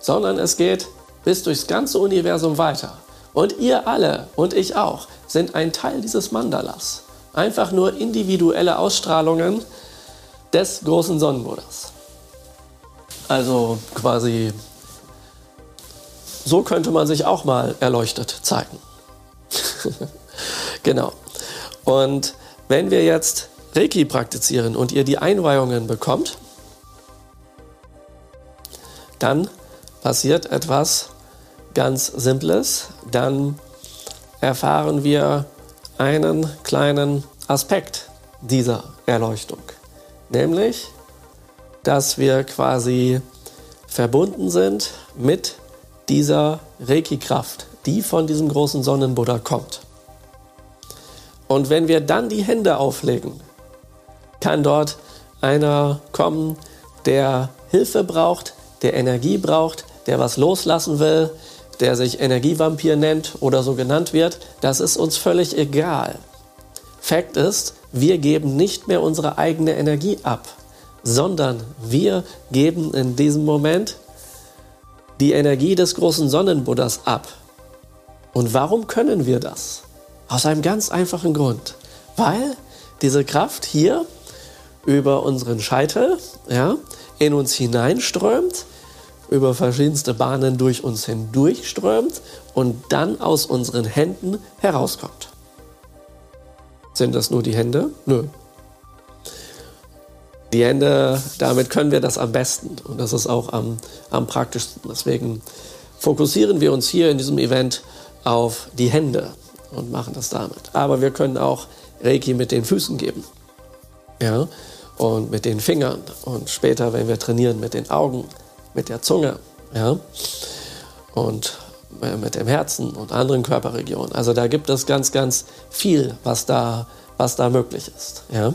sondern es geht bis durchs ganze Universum weiter. Und ihr alle und ich auch sind ein Teil dieses Mandalas. Einfach nur individuelle Ausstrahlungen des großen Sonnenbuddhas. Also quasi, so könnte man sich auch mal erleuchtet zeigen. (laughs) genau. Und wenn wir jetzt Reiki praktizieren und ihr die Einweihungen bekommt, dann passiert etwas ganz Simples. Dann erfahren wir einen kleinen Aspekt dieser Erleuchtung, nämlich, dass wir quasi verbunden sind mit dieser Reiki-Kraft, die von diesem großen Sonnenbuddha kommt. Und wenn wir dann die Hände auflegen, kann dort einer kommen, der Hilfe braucht, der Energie braucht, der was loslassen will, der sich Energievampir nennt oder so genannt wird, das ist uns völlig egal. Fakt ist, wir geben nicht mehr unsere eigene Energie ab, sondern wir geben in diesem Moment die Energie des großen Sonnenbuddhas ab. Und warum können wir das? Aus einem ganz einfachen Grund. Weil diese Kraft hier über unseren Scheitel ja, in uns hineinströmt, über verschiedenste Bahnen durch uns hindurchströmt und dann aus unseren Händen herauskommt. Sind das nur die Hände? Nö. Die Hände, damit können wir das am besten und das ist auch am, am praktischsten. Deswegen fokussieren wir uns hier in diesem Event auf die Hände und machen das damit. Aber wir können auch Reiki mit den Füßen geben. Ja, und mit den Fingern und später, wenn wir trainieren, mit den Augen, mit der Zunge, ja, und äh, mit dem Herzen und anderen Körperregionen. Also da gibt es ganz, ganz viel, was da, was da möglich ist, ja.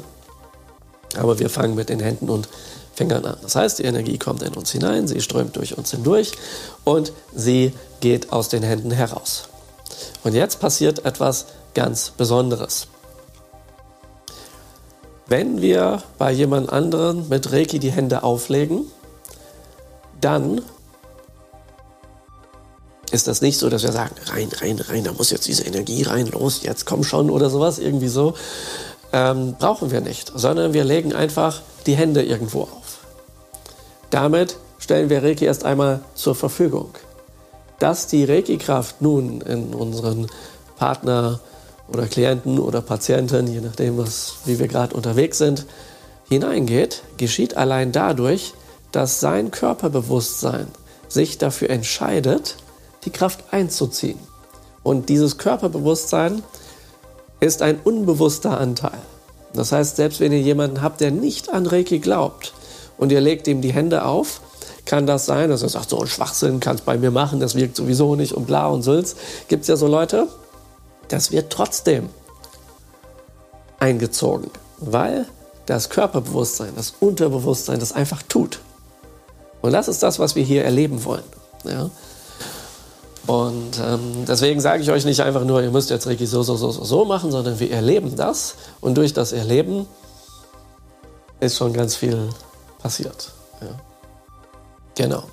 Aber wir fangen mit den Händen und Fingern an. Das heißt, die Energie kommt in uns hinein, sie strömt durch uns hindurch und sie geht aus den Händen heraus. Und jetzt passiert etwas ganz Besonderes. Wenn wir bei jemand anderen mit Reiki die Hände auflegen, dann ist das nicht so, dass wir sagen, rein, rein, rein, da muss jetzt diese Energie rein, los, jetzt komm schon oder sowas, irgendwie so. Ähm, brauchen wir nicht, sondern wir legen einfach die Hände irgendwo auf. Damit stellen wir Reiki erst einmal zur Verfügung. Dass die Reiki-Kraft nun in unseren Partner oder Klienten oder Patienten, je nachdem, was, wie wir gerade unterwegs sind, hineingeht, geschieht allein dadurch, dass sein Körperbewusstsein sich dafür entscheidet, die Kraft einzuziehen. Und dieses Körperbewusstsein ist ein unbewusster Anteil. Das heißt, selbst wenn ihr jemanden habt, der nicht an Reiki glaubt und ihr legt ihm die Hände auf, kann das sein, dass er sagt, so ein Schwachsinn kann es bei mir machen, das wirkt sowieso nicht und bla und Sülz. Gibt es ja so Leute, das wird trotzdem eingezogen, weil das Körperbewusstsein, das Unterbewusstsein das einfach tut. Und das ist das, was wir hier erleben wollen. Ja? Und ähm, deswegen sage ich euch nicht einfach nur, ihr müsst jetzt Reiki so, so, so, so, machen, sondern wir erleben das. Und durch das Erleben ist schon ganz viel passiert. Ja. Genau.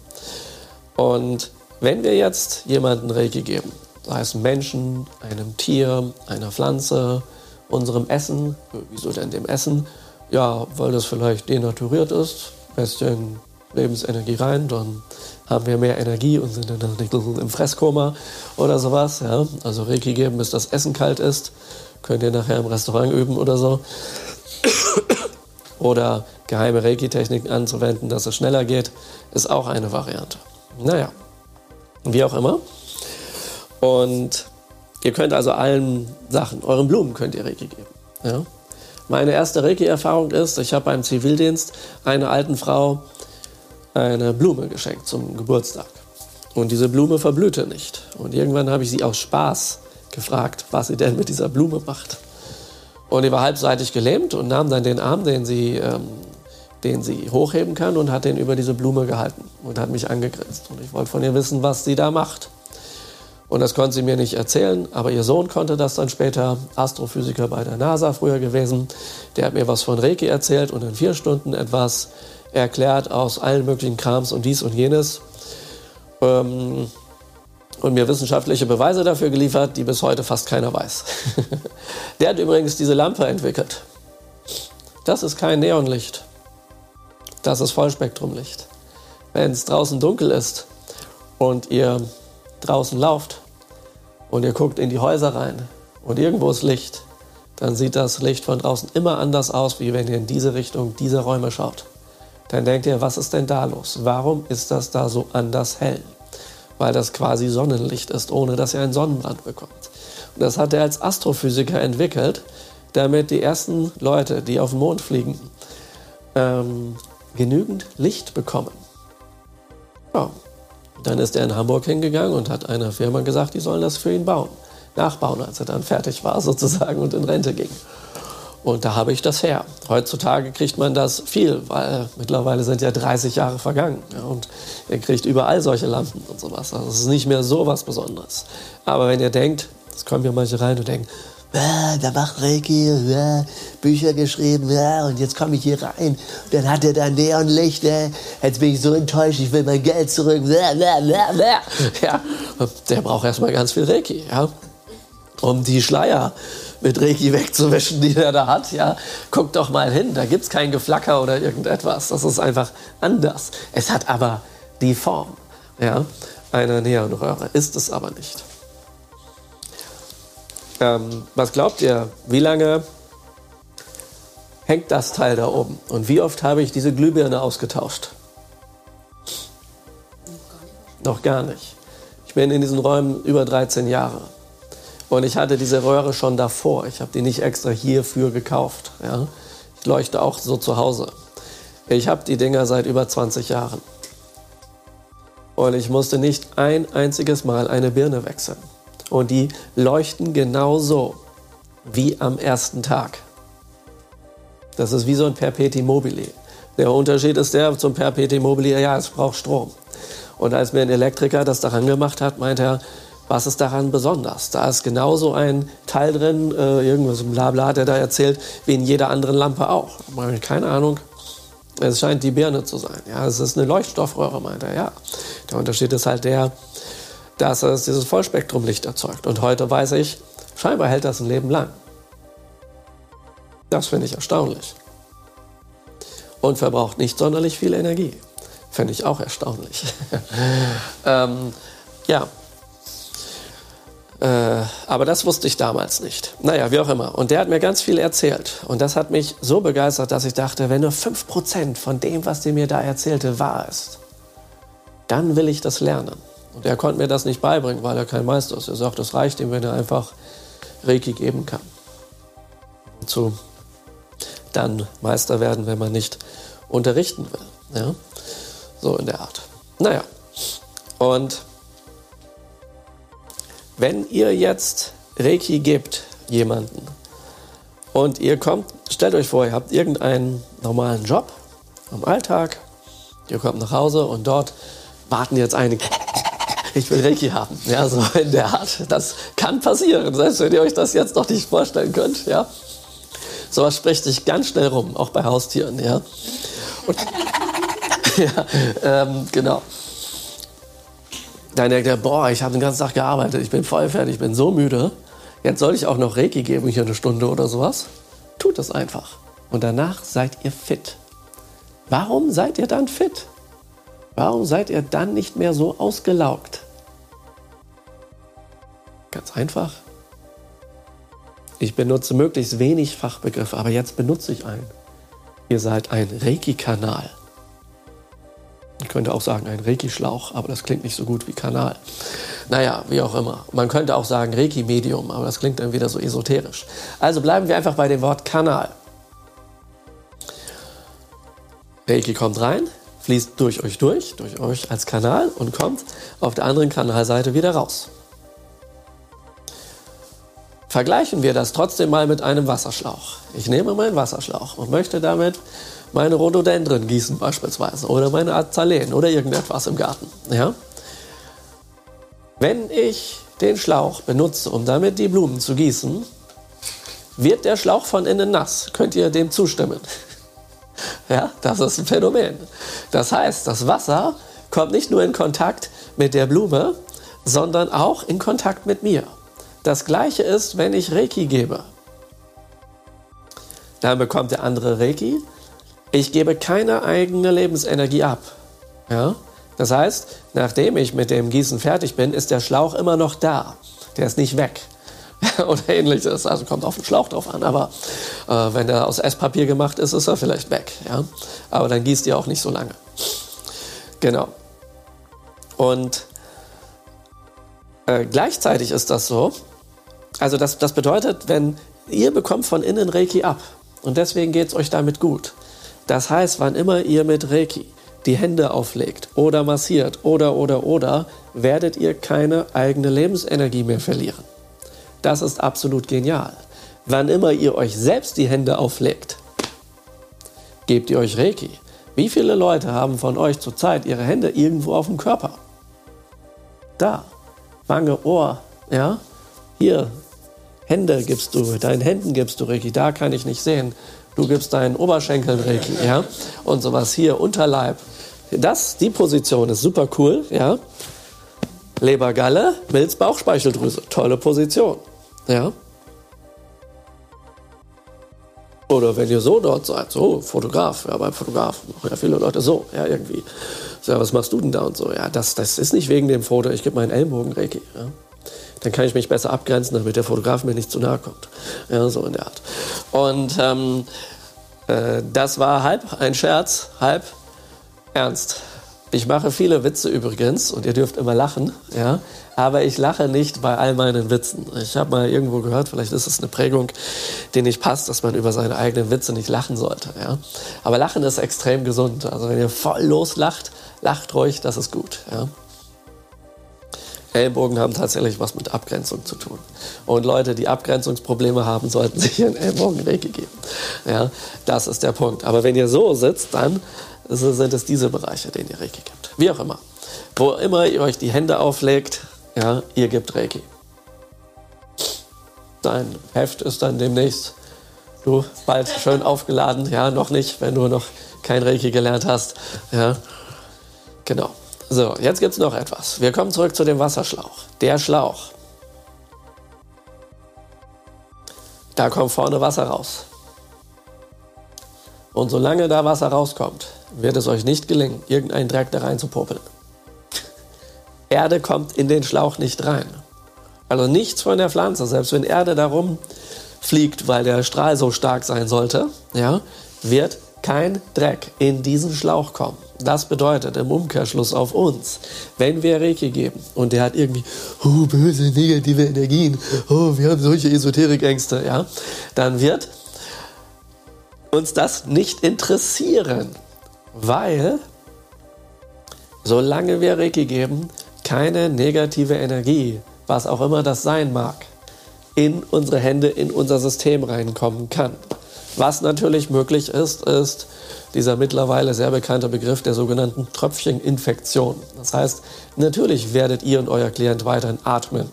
Und wenn wir jetzt jemanden Reiki geben, sei es Menschen, einem Tier, einer Pflanze, unserem Essen, wieso denn dem Essen? Ja, weil das vielleicht denaturiert ist, bisschen Lebensenergie rein, dann haben wir mehr Energie und sind dann nicht im Fresskoma oder sowas. Ja? Also Reiki geben, bis das Essen kalt ist. Könnt ihr nachher im Restaurant üben oder so. (coughs) oder geheime Reiki-Techniken anzuwenden, dass es schneller geht, ist auch eine Variante. Naja, wie auch immer. Und ihr könnt also allen Sachen, euren Blumen könnt ihr Reiki geben. Ja? Meine erste Reiki-Erfahrung ist, ich habe beim Zivildienst einer alten Frau eine Blume geschenkt zum Geburtstag. Und diese Blume verblühte nicht. Und irgendwann habe ich sie aus Spaß gefragt, was sie denn mit dieser Blume macht. Und die war halbseitig gelähmt und nahm dann den Arm, den sie, ähm, den sie hochheben kann, und hat den über diese Blume gehalten und hat mich angegrinst. Und ich wollte von ihr wissen, was sie da macht. Und das konnte sie mir nicht erzählen, aber ihr Sohn konnte das dann später, Astrophysiker bei der NASA früher gewesen. Der hat mir was von Reiki erzählt und in vier Stunden etwas erklärt aus allen möglichen Krams und dies und jenes. Ähm, und mir wissenschaftliche Beweise dafür geliefert, die bis heute fast keiner weiß. (laughs) Der hat übrigens diese Lampe entwickelt. Das ist kein Neonlicht. Das ist Vollspektrumlicht. wenn es draußen dunkel ist und ihr draußen lauft und ihr guckt in die Häuser rein und irgendwo ist Licht, dann sieht das Licht von draußen immer anders aus, wie wenn ihr in diese Richtung dieser Räume schaut. Dann denkt ihr, was ist denn da los? Warum ist das da so anders hell? Weil das quasi Sonnenlicht ist, ohne dass ihr einen Sonnenbrand bekommt. Und das hat er als Astrophysiker entwickelt, damit die ersten Leute, die auf den Mond fliegen, ähm, genügend Licht bekommen. Ja. Dann ist er in Hamburg hingegangen und hat einer Firma gesagt, die sollen das für ihn bauen. Nachbauen, als er dann fertig war (laughs) sozusagen und in Rente ging. Und da habe ich das her. Heutzutage kriegt man das viel, weil mittlerweile sind ja 30 Jahre vergangen. Ja, und ihr kriegt überall solche Lampen und sowas. Also es ist nicht mehr so was Besonderes. Aber wenn ihr denkt, es kommen ja manche rein und denken, da macht Reiki ah, Bücher geschrieben ah, und jetzt komme ich hier rein. Dann hat er da Neonlicht. Ah, jetzt bin ich so enttäuscht, ich will mein Geld zurück. Ja, der braucht erstmal ganz viel Reiki, ja, um die Schleier mit Reiki wegzuwischen, die er da hat. Ja, guck doch mal hin, da gibt es kein Geflacker oder irgendetwas. Das ist einfach anders. Es hat aber die Form ja, einer Neonröhre, ist es aber nicht. Ähm, was glaubt ihr, wie lange hängt das Teil da oben? Und wie oft habe ich diese Glühbirne ausgetauscht? Noch gar nicht. Ich bin in diesen Räumen über 13 Jahre. Und ich hatte diese Röhre schon davor. Ich habe die nicht extra hierfür gekauft. Ja? Ich leuchte auch so zu Hause. Ich habe die Dinger seit über 20 Jahren. Und ich musste nicht ein einziges Mal eine Birne wechseln. Und die leuchten genauso wie am ersten Tag. Das ist wie so ein Perpeti mobile. Der Unterschied ist der zum Perpeti mobile, ja, es braucht Strom. Und als mir ein Elektriker das daran gemacht hat, meinte er, was ist daran besonders? Da ist genauso ein Teil drin, äh, irgendwas im Blabla hat er da erzählt, wie in jeder anderen Lampe auch. Keine Ahnung. Es scheint die Birne zu sein. Ja, es ist eine Leuchtstoffröhre, meint er. Ja. Der Unterschied ist halt der, dass es dieses Vollspektrumlicht erzeugt. Und heute weiß ich, scheinbar hält das ein Leben lang. Das finde ich erstaunlich. Und verbraucht nicht sonderlich viel Energie. Finde ich auch erstaunlich. (laughs) ähm, ja. Äh, aber das wusste ich damals nicht. Naja, wie auch immer. Und der hat mir ganz viel erzählt. Und das hat mich so begeistert, dass ich dachte, wenn nur 5% von dem, was der mir da erzählte, wahr ist, dann will ich das lernen. Und er konnte mir das nicht beibringen, weil er kein Meister ist. Er sagt, das reicht ihm, wenn er einfach Reiki geben kann. Zu dann Meister werden, wenn man nicht unterrichten will. Ja? So in der Art. Naja, und wenn ihr jetzt Reiki gebt jemanden und ihr kommt, stellt euch vor, ihr habt irgendeinen normalen Job am Alltag, ihr kommt nach Hause und dort warten jetzt einige ich will Reiki haben. Ja, so in der Art. Das kann passieren, selbst wenn ihr euch das jetzt noch nicht vorstellen könnt. Ja. Sowas spricht sich ganz schnell rum, auch bei Haustieren. Ja. Und, (laughs) ja, ähm, genau. Dann denkt er, boah, ich habe den ganzen Tag gearbeitet, ich bin voll fertig, ich bin so müde. Jetzt soll ich auch noch Reiki geben, hier eine Stunde oder sowas. Tut es einfach. Und danach seid ihr fit. Warum seid ihr dann fit? Warum seid ihr dann nicht mehr so ausgelaugt? Ganz einfach. Ich benutze möglichst wenig Fachbegriffe, aber jetzt benutze ich einen. Ihr seid ein Reiki-Kanal. Ich könnte auch sagen ein Reiki-Schlauch, aber das klingt nicht so gut wie Kanal. Naja, wie auch immer. Man könnte auch sagen Reiki-Medium, aber das klingt dann wieder so esoterisch. Also bleiben wir einfach bei dem Wort Kanal. Reiki kommt rein, fließt durch euch durch, durch euch als Kanal und kommt auf der anderen Kanalseite wieder raus. Vergleichen wir das trotzdem mal mit einem Wasserschlauch. Ich nehme meinen Wasserschlauch und möchte damit meine Rhododendren gießen beispielsweise oder meine Azaleen oder irgendetwas im Garten. Ja? Wenn ich den Schlauch benutze, um damit die Blumen zu gießen, wird der Schlauch von innen nass. Könnt ihr dem zustimmen? (laughs) Ja, das ist ein Phänomen. Das heißt, das Wasser kommt nicht nur in Kontakt mit der Blume, sondern auch in Kontakt mit mir. Das gleiche ist, wenn ich Reiki gebe. Dann bekommt der andere Reiki. Ich gebe keine eigene Lebensenergie ab. Ja? Das heißt, nachdem ich mit dem Gießen fertig bin, ist der Schlauch immer noch da. Der ist nicht weg. (laughs) Oder ähnliches. Also kommt auf den Schlauch drauf an. Aber äh, wenn er aus Esspapier gemacht ist, ist er vielleicht weg. Ja? Aber dann gießt ihr auch nicht so lange. Genau. Und äh, gleichzeitig ist das so. Also das, das bedeutet, wenn ihr bekommt von innen Reiki ab. Und deswegen geht es euch damit gut. Das heißt, wann immer ihr mit Reiki die Hände auflegt oder massiert oder oder oder, werdet ihr keine eigene Lebensenergie mehr verlieren. Das ist absolut genial. Wann immer ihr euch selbst die Hände auflegt, gebt ihr euch Reiki. Wie viele Leute haben von euch zurzeit ihre Hände irgendwo auf dem Körper? Da, Wange, Ohr, ja? Hier, Hände gibst du, deinen Händen gibst du Reiki, da kann ich nicht sehen. Du gibst deinen Oberschenkeln Reiki, ja? Und sowas hier, Unterleib, das, die Position ist super cool, ja. Lebergalle, Milz, Bauchspeicheldrüse, tolle Position, ja. Oder wenn ihr so dort seid, so Fotograf, ja, beim Fotograf machen ja viele Leute so, ja, irgendwie. So, ja, was machst du denn da und so? Ja, das, das ist nicht wegen dem Foto, ich gebe meinen Ellbogen Reiki, ja. Dann kann ich mich besser abgrenzen, damit der Fotograf mir nicht zu nahe kommt. Ja, so in der Art. Und ähm, äh, das war halb ein Scherz, halb ernst. Ich mache viele Witze übrigens und ihr dürft immer lachen, ja, aber ich lache nicht bei all meinen Witzen. Ich habe mal irgendwo gehört, vielleicht ist es eine Prägung, die nicht passt, dass man über seine eigenen Witze nicht lachen sollte, ja. Aber Lachen ist extrem gesund. Also wenn ihr voll loslacht, lacht ruhig, das ist gut, ja. Ellbogen haben tatsächlich was mit Abgrenzung zu tun. Und Leute, die Abgrenzungsprobleme haben, sollten (laughs) sich ihren Ellbogen Reiki geben. Ja, das ist der Punkt. Aber wenn ihr so sitzt, dann sind es diese Bereiche, denen ihr Reiki gibt. Wie auch immer. Wo immer ihr euch die Hände auflegt, ja, ihr gebt Reiki. Dein Heft ist dann demnächst du bald schön aufgeladen. Ja, noch nicht, wenn du noch kein Reiki gelernt hast. Ja, genau. So, jetzt gibt es noch etwas. Wir kommen zurück zu dem Wasserschlauch. Der Schlauch. Da kommt vorne Wasser raus. Und solange da Wasser rauskommt, wird es euch nicht gelingen, irgendeinen Dreck da rein zu popeln. Erde kommt in den Schlauch nicht rein. Also nichts von der Pflanze, selbst wenn Erde darum fliegt, weil der Strahl so stark sein sollte, ja, wird kein Dreck in diesen Schlauch kommen. Das bedeutet im Umkehrschluss auf uns, wenn wir Reiki geben und der hat irgendwie oh, böse negative Energien, oh, wir haben solche Esoterikängste, ja, dann wird uns das nicht interessieren, weil solange wir Reiki geben, keine negative Energie, was auch immer das sein mag, in unsere Hände, in unser System reinkommen kann. Was natürlich möglich ist, ist dieser mittlerweile sehr bekannte Begriff der sogenannten Tröpfcheninfektion. Das heißt, natürlich werdet ihr und euer Klient weiterhin atmen.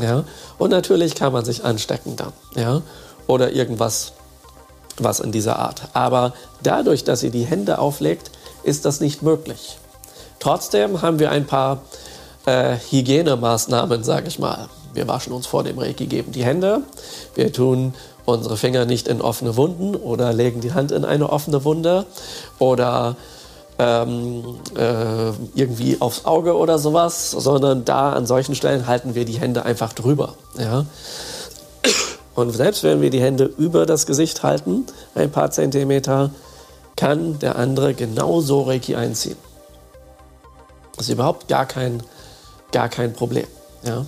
Ja? Und natürlich kann man sich anstecken dann. Ja? Oder irgendwas was in dieser Art. Aber dadurch, dass sie die Hände auflegt, ist das nicht möglich. Trotzdem haben wir ein paar äh, Hygienemaßnahmen, sage ich mal. Wir waschen uns vor dem Reiki geben die Hände. Wir tun unsere Finger nicht in offene Wunden oder legen die Hand in eine offene Wunde oder ähm, äh, irgendwie aufs Auge oder sowas, sondern da an solchen Stellen halten wir die Hände einfach drüber. Ja? Und selbst wenn wir die Hände über das Gesicht halten, ein paar Zentimeter, kann der andere genauso Reiki einziehen. Das ist überhaupt gar kein, gar kein Problem. Ja?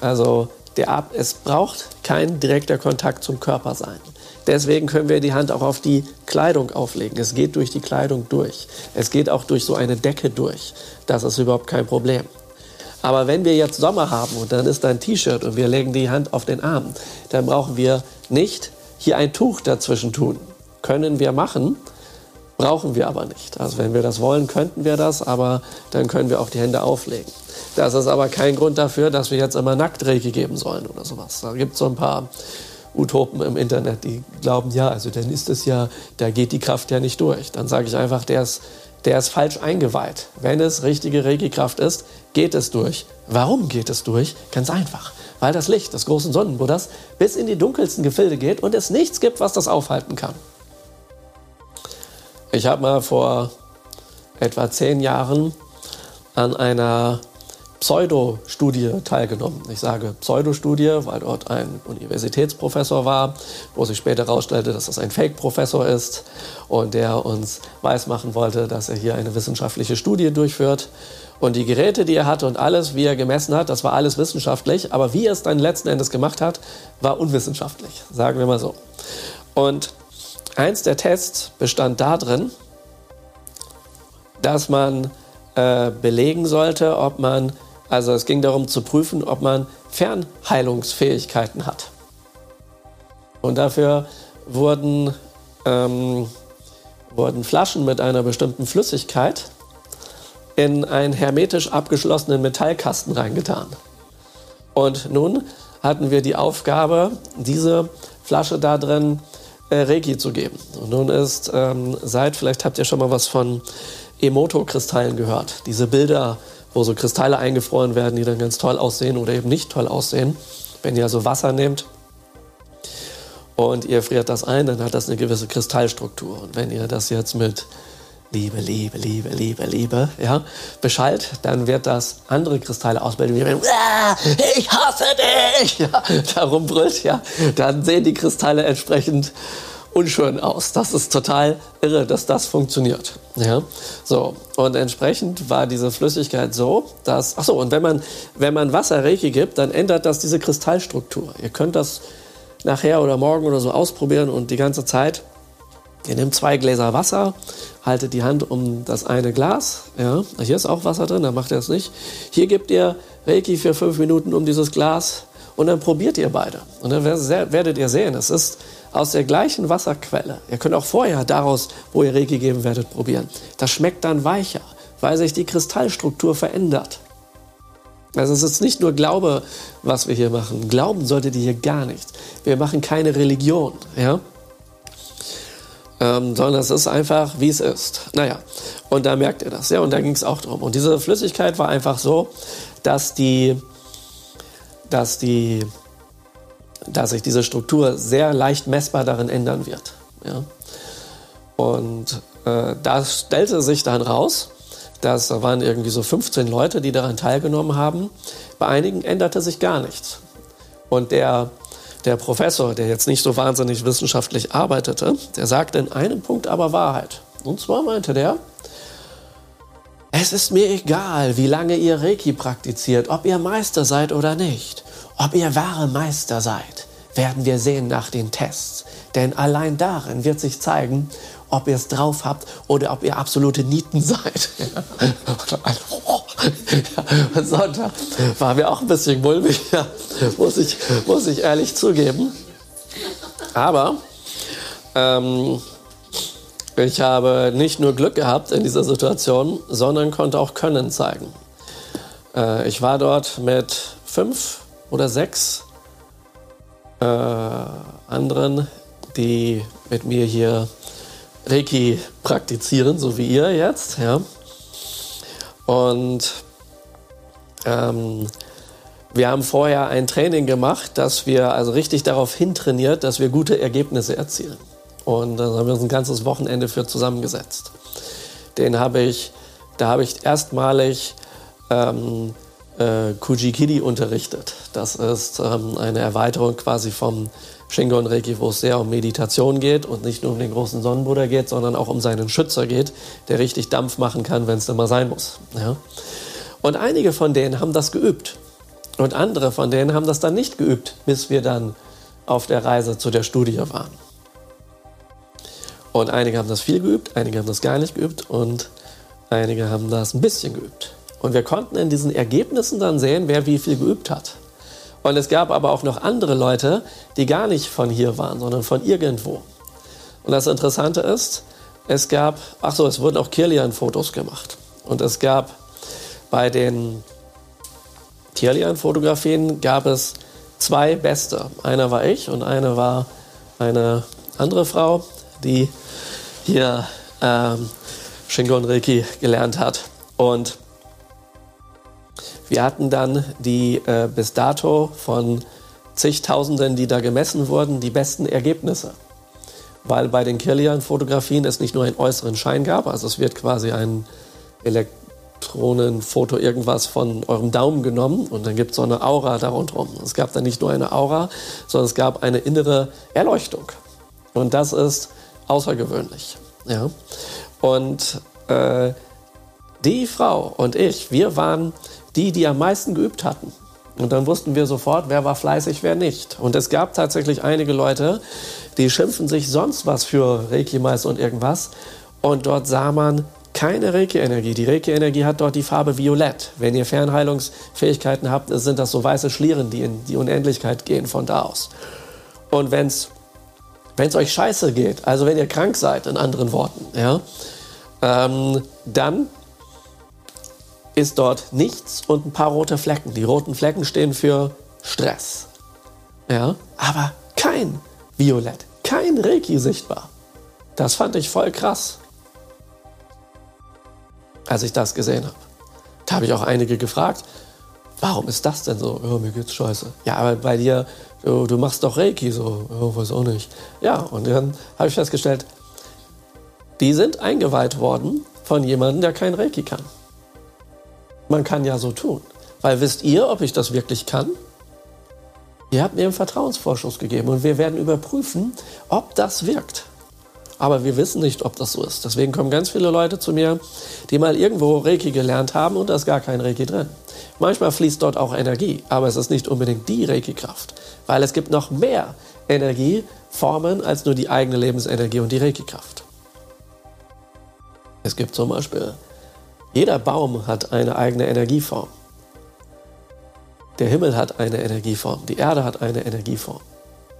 Also der, es braucht kein direkter Kontakt zum Körper sein. Deswegen können wir die Hand auch auf die Kleidung auflegen. Es geht durch die Kleidung durch. Es geht auch durch so eine Decke durch. Das ist überhaupt kein Problem. Aber wenn wir jetzt Sommer haben und dann ist da ein T-Shirt und wir legen die Hand auf den Arm, dann brauchen wir nicht hier ein Tuch dazwischen tun. Können wir machen, brauchen wir aber nicht. Also wenn wir das wollen, könnten wir das, aber dann können wir auch die Hände auflegen. Das ist aber kein Grund dafür, dass wir jetzt immer Nacktreiki geben sollen oder sowas. Da gibt es so ein paar Utopen im Internet, die glauben, ja, also dann ist es ja, da geht die Kraft ja nicht durch. Dann sage ich einfach, der ist, der ist falsch eingeweiht. Wenn es richtige Reiki-Kraft ist, geht es durch. Warum geht es durch? Ganz einfach. Weil das Licht des großen Sonnenbuddhas bis in die dunkelsten Gefilde geht und es nichts gibt, was das aufhalten kann. Ich habe mal vor etwa zehn Jahren an einer Pseudostudie teilgenommen. Ich sage Pseudostudie, weil dort ein Universitätsprofessor war, wo sich später herausstellte, dass das ein Fake-Professor ist und der uns weismachen wollte, dass er hier eine wissenschaftliche Studie durchführt. Und die Geräte, die er hatte und alles, wie er gemessen hat, das war alles wissenschaftlich. Aber wie er es dann letzten Endes gemacht hat, war unwissenschaftlich, sagen wir mal so. Und eins der Tests bestand darin, dass man äh, belegen sollte, ob man also es ging darum zu prüfen, ob man Fernheilungsfähigkeiten hat. Und dafür wurden, ähm, wurden Flaschen mit einer bestimmten Flüssigkeit in einen hermetisch abgeschlossenen Metallkasten reingetan. Und nun hatten wir die Aufgabe, diese Flasche da drin äh, Reiki zu geben. Und nun ist ähm, seit, vielleicht habt ihr schon mal was von Emoto-Kristallen gehört, diese Bilder, wo so Kristalle eingefroren werden, die dann ganz toll aussehen oder eben nicht toll aussehen. Wenn ihr also Wasser nehmt und ihr friert das ein, dann hat das eine gewisse Kristallstruktur. Und wenn ihr das jetzt mit Liebe, Liebe, Liebe, Liebe, Liebe, ja, beschallt, dann wird das andere Kristalle ausbilden, wie wenn, ich hasse dich, (laughs) ja, darum brüllt, ja, dann sehen die Kristalle entsprechend unschön aus. Das ist total irre, dass das funktioniert. Ja? So, und entsprechend war diese Flüssigkeit so, dass, ach so, und wenn man, wenn man Wasser Reiki gibt, dann ändert das diese Kristallstruktur. Ihr könnt das nachher oder morgen oder so ausprobieren und die ganze Zeit. Ihr nehmt zwei Gläser Wasser, haltet die Hand um das eine Glas. Ja, hier ist auch Wasser drin, da macht ihr es nicht. Hier gebt ihr Reiki für fünf Minuten um dieses Glas und dann probiert ihr beide. Und dann werdet ihr sehen, es ist aus der gleichen Wasserquelle. Ihr könnt auch vorher daraus, wo ihr Reiki geben werdet, probieren. Das schmeckt dann weicher, weil sich die Kristallstruktur verändert. Also es ist nicht nur Glaube, was wir hier machen. Glauben solltet ihr hier gar nicht. Wir machen keine Religion, ja? Ähm, sondern es ist einfach, wie es ist. Naja, und da merkt ihr das, ja, und da ging es auch drum. Und diese Flüssigkeit war einfach so, dass die, dass die dass sich diese Struktur sehr leicht messbar darin ändern wird. Ja? Und äh, da stellte sich dann raus, dass da waren irgendwie so 15 Leute, die daran teilgenommen haben. Bei einigen änderte sich gar nichts. Und der, der Professor, der jetzt nicht so wahnsinnig wissenschaftlich arbeitete, der sagte in einem Punkt aber Wahrheit. Und zwar meinte der, es ist mir egal, wie lange ihr Reiki praktiziert, ob ihr Meister seid oder nicht. Ob ihr wahre Meister seid, werden wir sehen nach den Tests. Denn allein darin wird sich zeigen, ob ihr es drauf habt oder ob ihr absolute Nieten (laughs) seid. Ja. Sonntag war mir auch ein bisschen mulmig, ja. muss, ich, muss ich ehrlich zugeben. Aber ähm, ich habe nicht nur Glück gehabt in dieser Situation, sondern konnte auch Können zeigen. Äh, ich war dort mit fünf oder sechs äh, anderen, die mit mir hier Reiki praktizieren, so wie ihr jetzt. Ja? Und ähm, wir haben vorher ein Training gemacht, dass wir also richtig darauf hintrainiert, dass wir gute Ergebnisse erzielen. Und da haben wir uns ein ganzes Wochenende für zusammengesetzt. Den habe ich, da habe ich erstmalig ähm, äh, Kujikiri unterrichtet. Das ist ähm, eine Erweiterung quasi vom Shingon Reiki, wo es sehr um Meditation geht und nicht nur um den großen Sonnenbruder geht, sondern auch um seinen Schützer geht, der richtig Dampf machen kann, wenn es immer sein muss. Ja? Und einige von denen haben das geübt. Und andere von denen haben das dann nicht geübt, bis wir dann auf der Reise zu der Studie waren. Und einige haben das viel geübt, einige haben das gar nicht geübt und einige haben das ein bisschen geübt. Und wir konnten in diesen Ergebnissen dann sehen, wer wie viel geübt hat. Und es gab aber auch noch andere Leute, die gar nicht von hier waren, sondern von irgendwo. Und das Interessante ist, es gab, ach so, es wurden auch Kirlian-Fotos gemacht. Und es gab bei den Kirlian-Fotografien gab es zwei Beste. Einer war ich und eine war eine andere Frau, die hier ähm, Shingon Reiki gelernt hat. Und wir hatten dann die äh, bis dato von zigtausenden, die da gemessen wurden, die besten Ergebnisse. Weil bei den Kirlian-Fotografien es nicht nur einen äußeren Schein gab, also es wird quasi ein, Elektronenfoto irgendwas von eurem Daumen genommen und dann gibt es so eine Aura da rundherum. Es gab dann nicht nur eine Aura, sondern es gab eine innere Erleuchtung. Und das ist außergewöhnlich. Ja? Und äh, die Frau und ich, wir waren die, die am meisten geübt hatten. Und dann wussten wir sofort, wer war fleißig, wer nicht. Und es gab tatsächlich einige Leute, die schimpfen sich sonst was für Reiki-Meister und irgendwas. Und dort sah man keine Reiki-Energie. Die Reiki-Energie hat dort die Farbe Violett. Wenn ihr Fernheilungsfähigkeiten habt, sind das so weiße Schlieren, die in die Unendlichkeit gehen von da aus. Und wenn es euch scheiße geht, also wenn ihr krank seid, in anderen Worten, ja, ähm, dann ist dort nichts und ein paar rote Flecken. Die roten Flecken stehen für Stress. Ja, aber kein Violett, kein Reiki sichtbar. Das fand ich voll krass, als ich das gesehen habe. Da habe ich auch einige gefragt, warum ist das denn so? Ja, mir geht's scheiße. Ja, aber bei dir, du, du machst doch Reiki, so, ja, weiß auch nicht. Ja, und dann habe ich festgestellt, die sind eingeweiht worden von jemandem, der kein Reiki kann. Man kann ja so tun. Weil wisst ihr, ob ich das wirklich kann? Ihr habt mir einen Vertrauensvorschuss gegeben und wir werden überprüfen, ob das wirkt. Aber wir wissen nicht, ob das so ist. Deswegen kommen ganz viele Leute zu mir, die mal irgendwo Reiki gelernt haben und da ist gar kein Reiki drin. Manchmal fließt dort auch Energie, aber es ist nicht unbedingt die Reiki-Kraft, weil es gibt noch mehr Energieformen als nur die eigene Lebensenergie und die Reiki-Kraft. Es gibt zum Beispiel jeder Baum hat eine eigene Energieform. Der Himmel hat eine Energieform, die Erde hat eine Energieform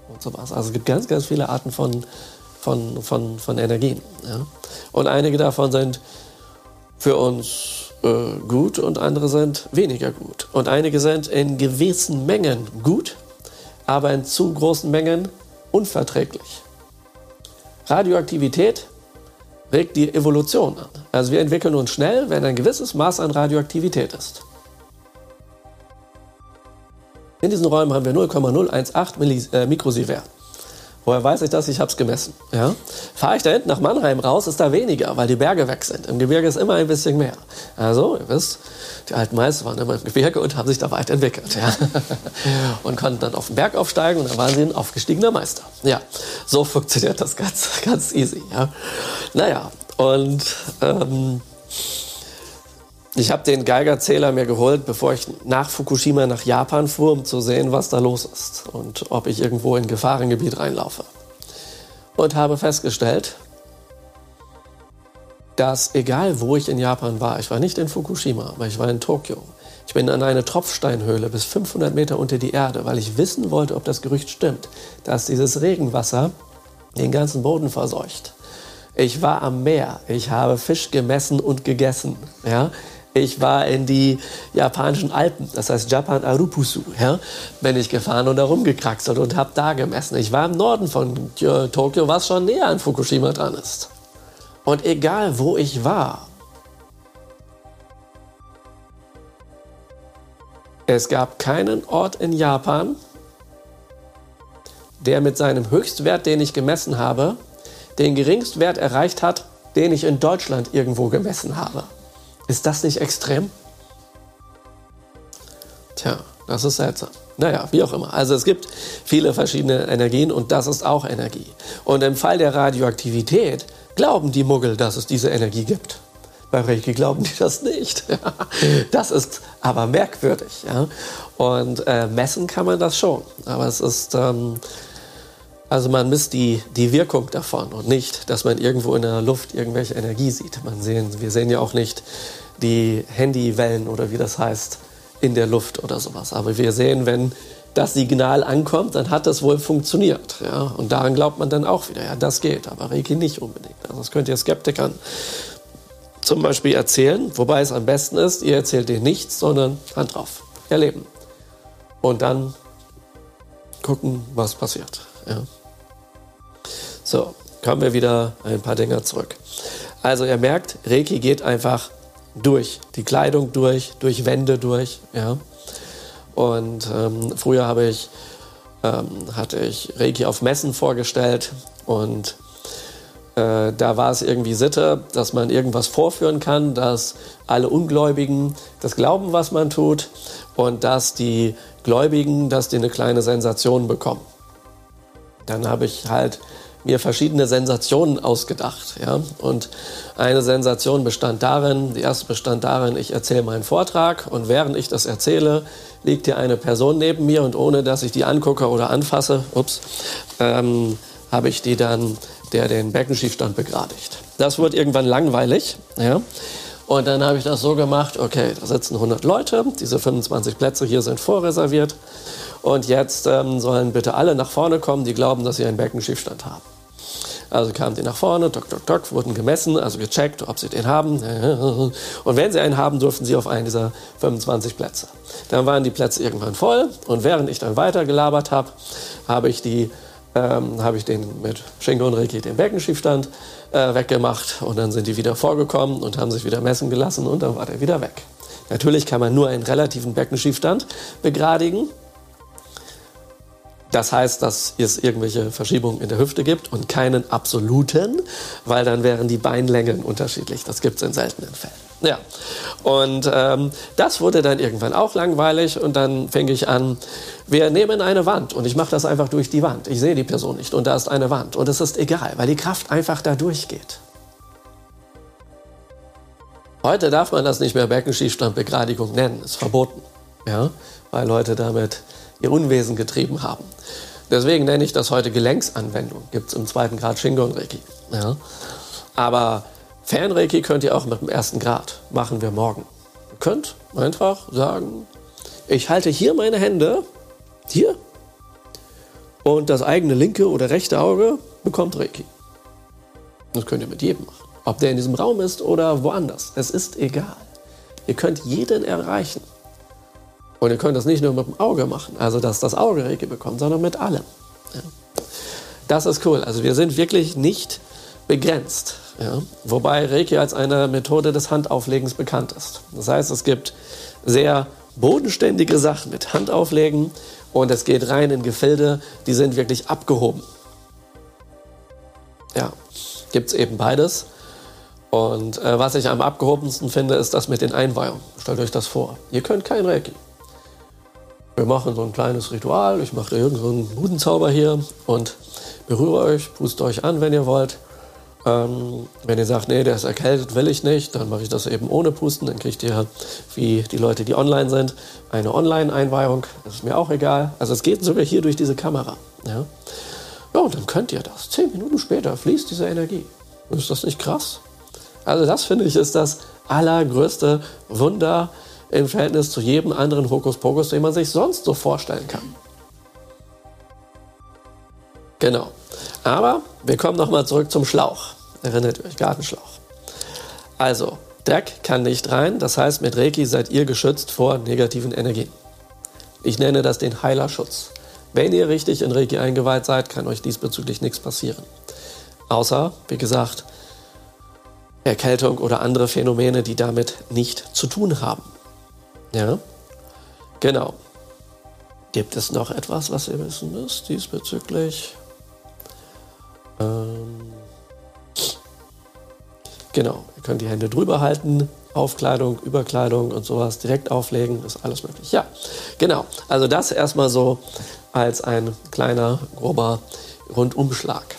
und so was. Also es gibt ganz, ganz viele Arten von, von, von, von Energien. Ja? Und einige davon sind für uns äh, gut und andere sind weniger gut. Und einige sind in gewissen Mengen gut, aber in zu großen Mengen unverträglich. Radioaktivität regt die Evolution an. Also wir entwickeln uns schnell, wenn ein gewisses Maß an Radioaktivität ist. In diesen Räumen haben wir 0,018 äh, Mikrosievert. Woher weiß ich das? Ich habe es gemessen. Ja? Fahre ich da hinten nach Mannheim raus, ist da weniger, weil die Berge weg sind. Im Gebirge ist immer ein bisschen mehr. Also, ihr wisst, die alten Meister waren immer im Gebirge und haben sich da weiterentwickelt. Ja? (laughs) Und konnten dann auf den Berg aufsteigen und dann waren sie ein aufgestiegener Meister. Ja, so funktioniert das ganz, (laughs) ganz easy. Ja? Naja, und ähm, ich habe den Geigerzähler mir geholt, bevor ich nach Fukushima nach Japan fuhr, um zu sehen, was da los ist und ob ich irgendwo in Gefahrengebiet reinlaufe. Und habe festgestellt, dass egal wo ich in Japan war, ich war nicht in Fukushima, aber ich war in Tokio. Ich bin an eine Tropfsteinhöhle bis 500 Meter unter die Erde, weil ich wissen wollte, ob das Gerücht stimmt, dass dieses Regenwasser den ganzen Boden verseucht. Ich war am Meer, ich habe Fisch gemessen und gegessen. Ja? Ich war in die japanischen Alpen, das heißt Japan Arupusu, ja, bin ich gefahren und da rumgekraxelt und habe da gemessen. Ich war im Norden von Tokio, was schon näher an Fukushima dran ist. Und egal wo ich war, es gab keinen Ort in Japan, der mit seinem Höchstwert, den ich gemessen habe, den Geringstwert erreicht hat, den ich in Deutschland irgendwo gemessen habe. Ist das nicht extrem? Tja, das ist seltsam. Naja, wie auch immer. Also es gibt viele verschiedene Energien und das ist auch Energie. Und im Fall der Radioaktivität glauben die Muggel, dass es diese Energie gibt. Bei Reiki glauben die das nicht. (laughs) Das ist aber merkwürdig. Und äh, messen kann man das schon. Aber es ist, ähm, also man misst die, die Wirkung davon und nicht, dass man irgendwo in der Luft irgendwelche Energie sieht. Man sehen, wir sehen ja auch nicht die Handywellen oder wie das heißt in der Luft oder sowas. Aber wir sehen, wenn das Signal ankommt, dann hat das wohl funktioniert. Ja? Und daran glaubt man dann auch wieder, ja, das geht, aber Reiki nicht unbedingt. Also das könnt ihr Skeptikern zum Beispiel erzählen, wobei es am besten ist, ihr erzählt denen nichts, sondern Hand drauf, erleben. Und dann gucken, was passiert. Ja? So, kommen wir wieder ein paar Dinger zurück. Also ihr merkt, Reiki geht einfach durch die Kleidung durch, durch Wände durch. Ja? Und ähm, früher habe ich, ähm, hatte ich Reiki auf Messen vorgestellt und äh, da war es irgendwie Sitte, dass man irgendwas vorführen kann, dass alle Ungläubigen das glauben, was man tut und dass die Gläubigen, dass die eine kleine Sensation bekommen. Dann habe ich halt mir verschiedene Sensationen ausgedacht. Ja? Und eine Sensation bestand darin, die erste bestand darin, ich erzähle meinen Vortrag und während ich das erzähle, liegt hier eine Person neben mir und ohne dass ich die angucke oder anfasse, ups, ähm, habe ich die dann, der den Beckenschiefstand begradigt. Das wird irgendwann langweilig. Ja? Und dann habe ich das so gemacht, okay, da sitzen 100 Leute, diese 25 Plätze hier sind vorreserviert. Und jetzt ähm, sollen bitte alle nach vorne kommen, die glauben, dass sie einen Beckenschiefstand haben. Also kamen die nach vorne, tok, tok, tok, wurden gemessen, also gecheckt, ob sie den haben. (laughs) Und wenn sie einen haben, durften sie auf einen dieser 25 Plätze. Dann waren die Plätze irgendwann voll und während ich dann weiter gelabert habe, habe ich die ähm, habe ich den mit Schenke und Reiki den Beckenschiefstand äh, weggemacht und dann sind die wieder vorgekommen und haben sich wieder messen gelassen und dann war der wieder weg. Natürlich kann man nur einen relativen Beckenschiefstand begradigen. Das heißt, dass es irgendwelche Verschiebungen in der Hüfte gibt und keinen absoluten, weil dann wären die Beinlängen unterschiedlich. Das gibt es in seltenen Fällen. Ja, und ähm, das wurde dann irgendwann auch langweilig und dann fing ich an, wir nehmen eine Wand und ich mache das einfach durch die Wand. Ich sehe die Person nicht und da ist eine Wand und es ist egal, weil die Kraft einfach da durchgeht. Heute darf man das nicht mehr Beckenschiefstandbegradigung nennen, ist verboten, ja, weil Leute damit ihr Unwesen getrieben haben. Deswegen nenne ich das heute Gelenksanwendung. Gibt es im zweiten Grad Shingon Reiki. Ja. Aber Fernreiki könnt ihr auch mit dem ersten Grad. Machen wir morgen. Ihr könnt einfach sagen, ich halte hier meine Hände, hier, und das eigene linke oder rechte Auge bekommt Reiki. Das könnt ihr mit jedem machen. Ob der in diesem Raum ist oder woanders. Es ist egal. Ihr könnt jeden erreichen. Und ihr könnt das nicht nur mit dem Auge machen, also dass das Auge Reiki bekommt, sondern mit allem. Ja. Das ist cool. Also wir sind wirklich nicht begrenzt. Ja. Wobei Reiki als eine Methode des Handauflegens bekannt ist. Das heißt, es gibt sehr bodenständige Sachen mit Handauflegen und es geht rein in Gefilde, die sind wirklich abgehoben. Ja, gibt es eben beides. Und äh, was ich am abgehobensten finde, ist das mit den Einweihungen. Stellt euch das vor. Ihr könnt kein Reiki. Wir machen so ein kleines Ritual. Ich mache irgendeinen so Budenzauber hier und berühre euch, puste euch an, wenn ihr wollt. Ähm, wenn ihr sagt, nee, der ist erkältet, will ich nicht, dann mache ich das eben ohne Pusten. Dann kriegt ihr, wie die Leute, die online sind, eine Online-Einweihung. Das ist mir auch egal. Also es geht sogar hier durch diese Kamera. Ja? ja, und dann könnt ihr das. Zehn Minuten später fließt diese Energie. Ist das nicht krass? Also das finde ich ist das allergrößte Wunder im Verhältnis zu jedem anderen Hokuspokus, den man sich sonst so vorstellen kann. Genau. Aber wir kommen nochmal zurück zum Schlauch. Erinnert euch, Gartenschlauch. Also, Dreck kann nicht rein, das heißt, mit Reiki seid ihr geschützt vor negativen Energien. Ich nenne das den Heilerschutz. Wenn ihr richtig in Reiki eingeweiht seid, kann euch diesbezüglich nichts passieren. Außer, wie gesagt, Erkältung oder andere Phänomene, die damit nicht zu tun haben. Ja, genau. Gibt es noch etwas, was ihr wissen müsst diesbezüglich? Ähm, genau, ihr könnt die Hände drüber halten, Aufkleidung, Überkleidung und sowas direkt auflegen, ist alles möglich. Ja, genau. Also das erstmal so als ein kleiner, grober Rundumschlag.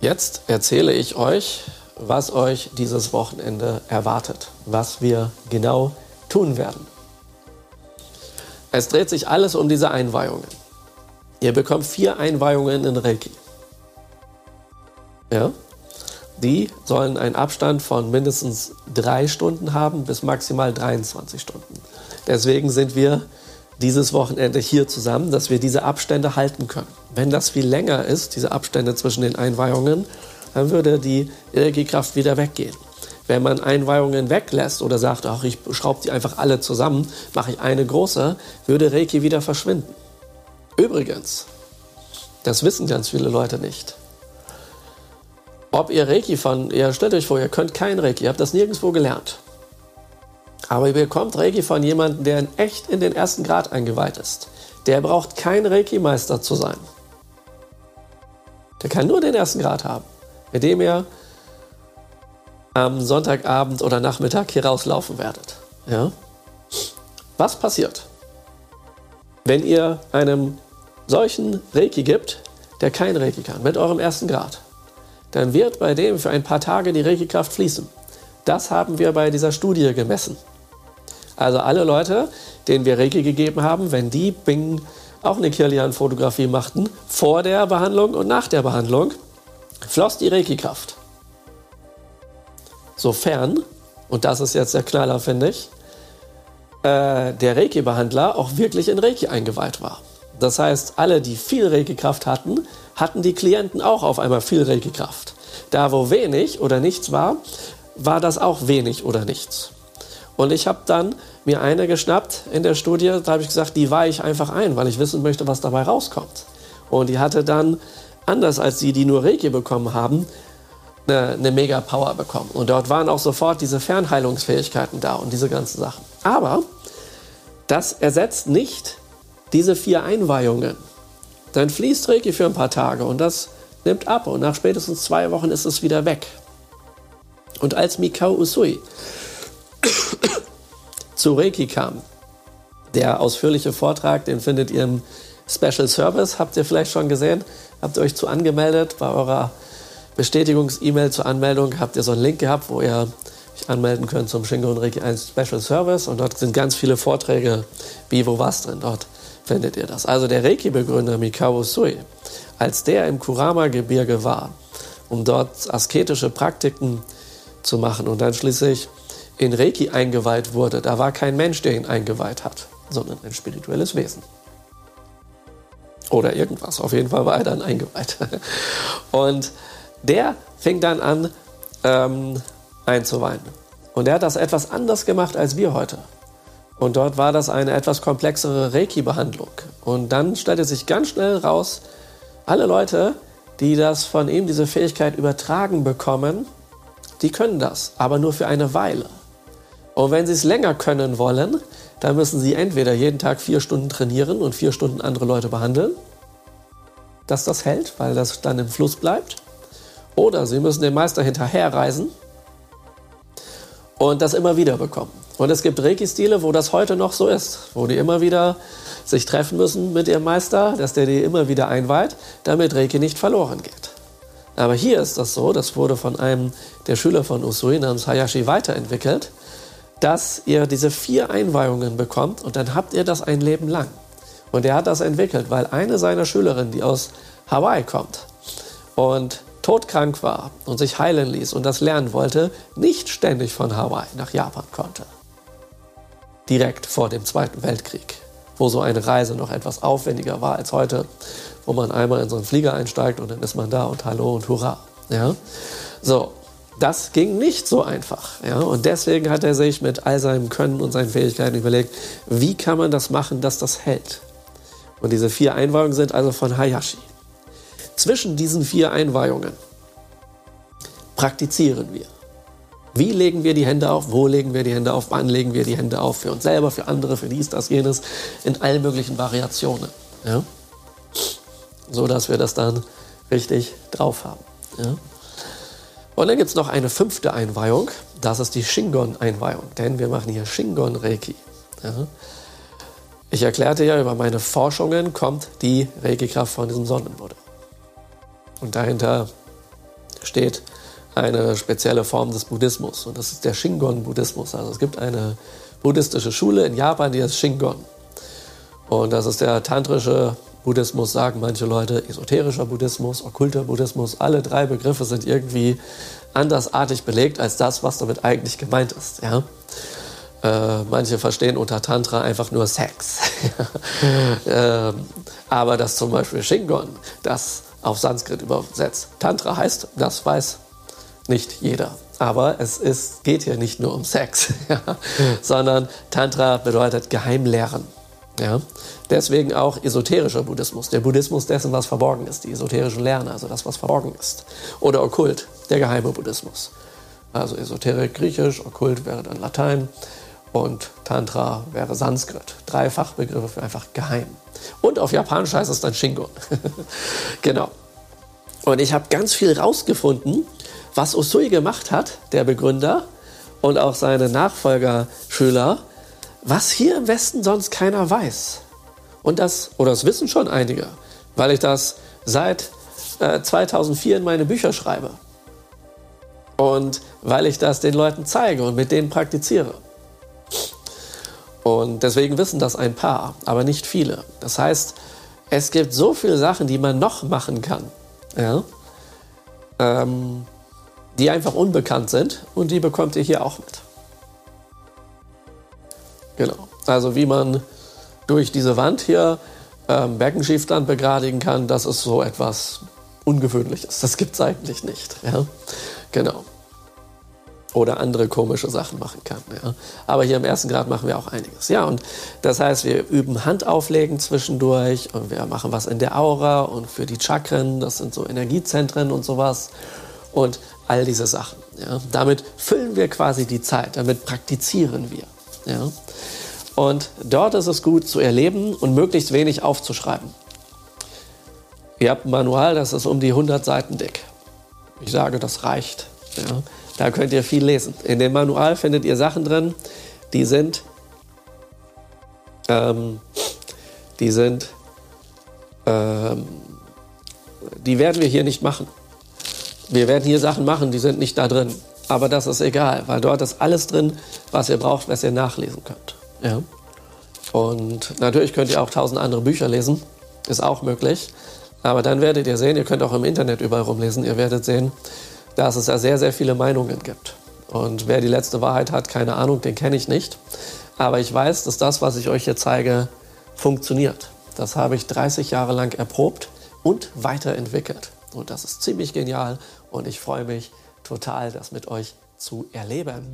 Jetzt erzähle ich euch, was euch dieses Wochenende erwartet, was wir genau tun werden. Es dreht sich alles um diese Einweihungen. Ihr bekommt vier Einweihungen in Reiki. Ja? Die sollen einen Abstand von mindestens drei Stunden haben bis maximal 23 Stunden. Deswegen sind wir dieses Wochenende hier zusammen, dass wir diese Abstände halten können. Wenn das viel länger ist, diese Abstände zwischen den Einweihungen, dann würde die Energiekraft wieder weggehen. Wenn man Einweihungen weglässt oder sagt, ach, ich schraube die einfach alle zusammen, mache ich eine große, würde Reiki wieder verschwinden. Übrigens, das wissen ganz viele Leute nicht. Ob ihr Reiki von, ihr stellt euch vor, ihr könnt kein Reiki, ihr habt das nirgendwo gelernt. Aber ihr bekommt Reiki von jemandem, der in echt in den ersten Grad eingeweiht ist. Der braucht kein Reiki-Meister zu sein. Der kann nur den ersten Grad haben, indem ihr am Sonntagabend oder Nachmittag hier rauslaufen werdet. Ja? Was passiert, wenn ihr einem solchen Reiki gibt, der kein Reiki kann, mit eurem ersten Grad? Dann wird bei dem für ein paar Tage die Reiki-Kraft fließen. Das haben wir bei dieser Studie gemessen. Also alle Leute, denen wir Reiki gegeben haben, wenn die Bing auch eine Kirlian-Fotografie machten, vor der Behandlung und nach der Behandlung, floss die Reiki-Kraft. Sofern, und das ist jetzt der Knaller, finde ich, äh, der Reiki-Behandler auch wirklich in Reiki eingeweiht war. Das heißt, alle, die viel Reiki-Kraft hatten, hatten die Klienten auch auf einmal viel Reiki-Kraft. Da, wo wenig oder nichts war, war das auch wenig oder nichts. Und ich habe dann mir eine geschnappt in der Studie, da habe ich gesagt, die weihe ich einfach ein, weil ich wissen möchte, was dabei rauskommt. Und die hatte dann, anders als die, die nur Reiki bekommen haben, eine, eine mega Power bekommen. Und dort waren auch sofort diese Fernheilungsfähigkeiten da und diese ganzen Sachen. Aber das ersetzt nicht diese vier Einweihungen. Dann fließt Reiki für ein paar Tage und das nimmt ab und nach spätestens zwei Wochen ist es wieder weg. Und als Mikao Usui (coughs) zu Reiki kam, der ausführliche Vortrag, den findet ihr im Special Service, habt ihr vielleicht schon gesehen, habt ihr euch zu angemeldet bei eurer Bestätigungs-E-Mail zur Anmeldung habt ihr so einen Link gehabt, wo ihr euch anmelden könnt zum Shingo und Reiki 1 Special Service und dort sind ganz viele Vorträge, wie, wo, was drin. Dort findet ihr das. Also der Reiki-Begründer Mikao Sui, als der im Kurama-Gebirge war, um dort asketische Praktiken zu machen und dann schließlich in Reiki eingeweiht wurde, da war kein Mensch, der ihn eingeweiht hat, sondern ein spirituelles Wesen. Oder irgendwas. Auf jeden Fall war er dann eingeweiht. (laughs) Und der fing dann an ähm, einzuweinen. Und er hat das etwas anders gemacht als wir heute. Und dort war das eine etwas komplexere Reiki-Behandlung. Und dann stellte sich ganz schnell raus, alle Leute, die das von ihm, diese Fähigkeit übertragen bekommen, die können das, aber nur für eine Weile. Und wenn sie es länger können wollen, dann müssen sie entweder jeden Tag vier Stunden trainieren und vier Stunden andere Leute behandeln, dass das hält, weil das dann im Fluss bleibt. Oder sie müssen dem Meister hinterherreisen und das immer wieder bekommen. Und es gibt Reiki-Stile, wo das heute noch so ist, wo die immer wieder sich treffen müssen mit ihrem Meister, dass der die immer wieder einweiht, damit Reiki nicht verloren geht. Aber hier ist das so, das wurde von einem der Schüler von Usui namens Hayashi weiterentwickelt, dass ihr diese vier Einweihungen bekommt und dann habt ihr das ein Leben lang. Und er hat das entwickelt, weil eine seiner Schülerinnen, die aus Hawaii kommt und todkrank war und sich heilen ließ und das lernen wollte, nicht ständig von Hawaii nach Japan konnte. Direkt vor dem Zweiten Weltkrieg, wo so eine Reise noch etwas aufwendiger war als heute, wo man einmal in so einen Flieger einsteigt und dann ist man da und hallo und hurra. Ja? So, das ging nicht so einfach. Ja? Und deswegen hat er sich mit all seinem Können und seinen Fähigkeiten überlegt, wie kann man das machen, dass das hält. Und diese vier Einweihungen sind also von Hayashi zwischen diesen vier Einweihungen praktizieren wir. Wie legen wir die Hände auf? Wo legen wir die Hände auf? Wann legen wir die Hände auf? Für uns selber, für andere, für dies, das, jenes, in allen möglichen Variationen. Ja? So dass wir das dann richtig drauf haben. Ja? Und dann gibt es noch eine fünfte Einweihung. Das ist die Shingon-Einweihung. Denn wir machen hier Shingon-Reiki. Ja? Ich erklärte ja, über meine Forschungen kommt die Reiki-Kraft von diesem Sonnenbuddha. Und dahinter steht eine spezielle Form des Buddhismus. Und das ist der Shingon-Buddhismus. Also es gibt eine buddhistische Schule in Japan, die heißt Shingon. Und das ist der tantrische Buddhismus, sagen manche Leute, esoterischer Buddhismus, okkulter Buddhismus. Alle drei Begriffe sind irgendwie andersartig belegt als das, was damit eigentlich gemeint ist. Ja? Äh, manche verstehen unter Tantra einfach nur Sex. (laughs) äh, aber das zum Beispiel Shingon, das auf Sanskrit übersetzt. Tantra heißt, das weiß nicht jeder. Aber es ist, geht hier nicht nur um Sex, (laughs) ja, sondern Tantra bedeutet Geheimlehren. Ja. Deswegen auch esoterischer Buddhismus, der Buddhismus dessen, was verborgen ist, die esoterischen Lehren, also das, was verborgen ist. Oder Okkult, der geheime Buddhismus. Also Esoterik griechisch, Okkult wäre dann Latein und Tantra wäre Sanskrit. Drei Fachbegriffe für einfach geheim. Und auf Japanisch heißt es dann Shingon. (laughs) genau. Und ich habe ganz viel rausgefunden, was Usui gemacht hat, der Begründer und auch seine Nachfolgerschüler, was hier im Westen sonst keiner weiß. Und das, oder das wissen schon einige, weil ich das seit äh, 2004 in meine Bücher schreibe. Und weil ich das den Leuten zeige und mit denen praktiziere. Und deswegen wissen das ein paar, aber nicht viele. Das heißt, es gibt so viele Sachen, die man noch machen kann, ja? ähm, die einfach unbekannt sind und die bekommt ihr hier auch mit. Genau. Also wie man durch diese Wand hier ähm, Beckenschiefstand begradigen kann, das ist so etwas Ungewöhnliches. Das gibt es eigentlich nicht. Ja? Genau. Oder andere komische Sachen machen kann. Ja? Aber hier im ersten Grad machen wir auch einiges. Ja, und das heißt, wir üben Handauflegen zwischendurch und wir machen was in der Aura und für die Chakren, das sind so Energiezentren und sowas. Und all diese Sachen. Ja? Damit füllen wir quasi die Zeit, damit praktizieren wir. Ja? Und dort ist es gut zu erleben und möglichst wenig aufzuschreiben. Ihr habt ein Manual, das ist um die 100 Seiten dick. Ich sage, das reicht. Ja. Da könnt ihr viel lesen. In dem Manual findet ihr Sachen drin, die sind, ähm, die sind, ähm, die werden wir hier nicht machen. Wir werden hier Sachen machen, die sind nicht da drin. Aber das ist egal, weil dort ist alles drin, was ihr braucht, was ihr nachlesen könnt. Ja. Und natürlich könnt ihr auch tausend andere Bücher lesen, ist auch möglich. Aber dann werdet ihr sehen, ihr könnt auch im Internet überall rumlesen, ihr werdet sehen, dass es ja sehr, sehr viele Meinungen gibt. Und wer die letzte Wahrheit hat, keine Ahnung, den kenne ich nicht. Aber ich weiß, dass das, was ich euch hier zeige, funktioniert. Das habe ich 30 Jahre lang erprobt und weiterentwickelt. Und das ist ziemlich genial und ich freue mich total, das mit euch zu erleben.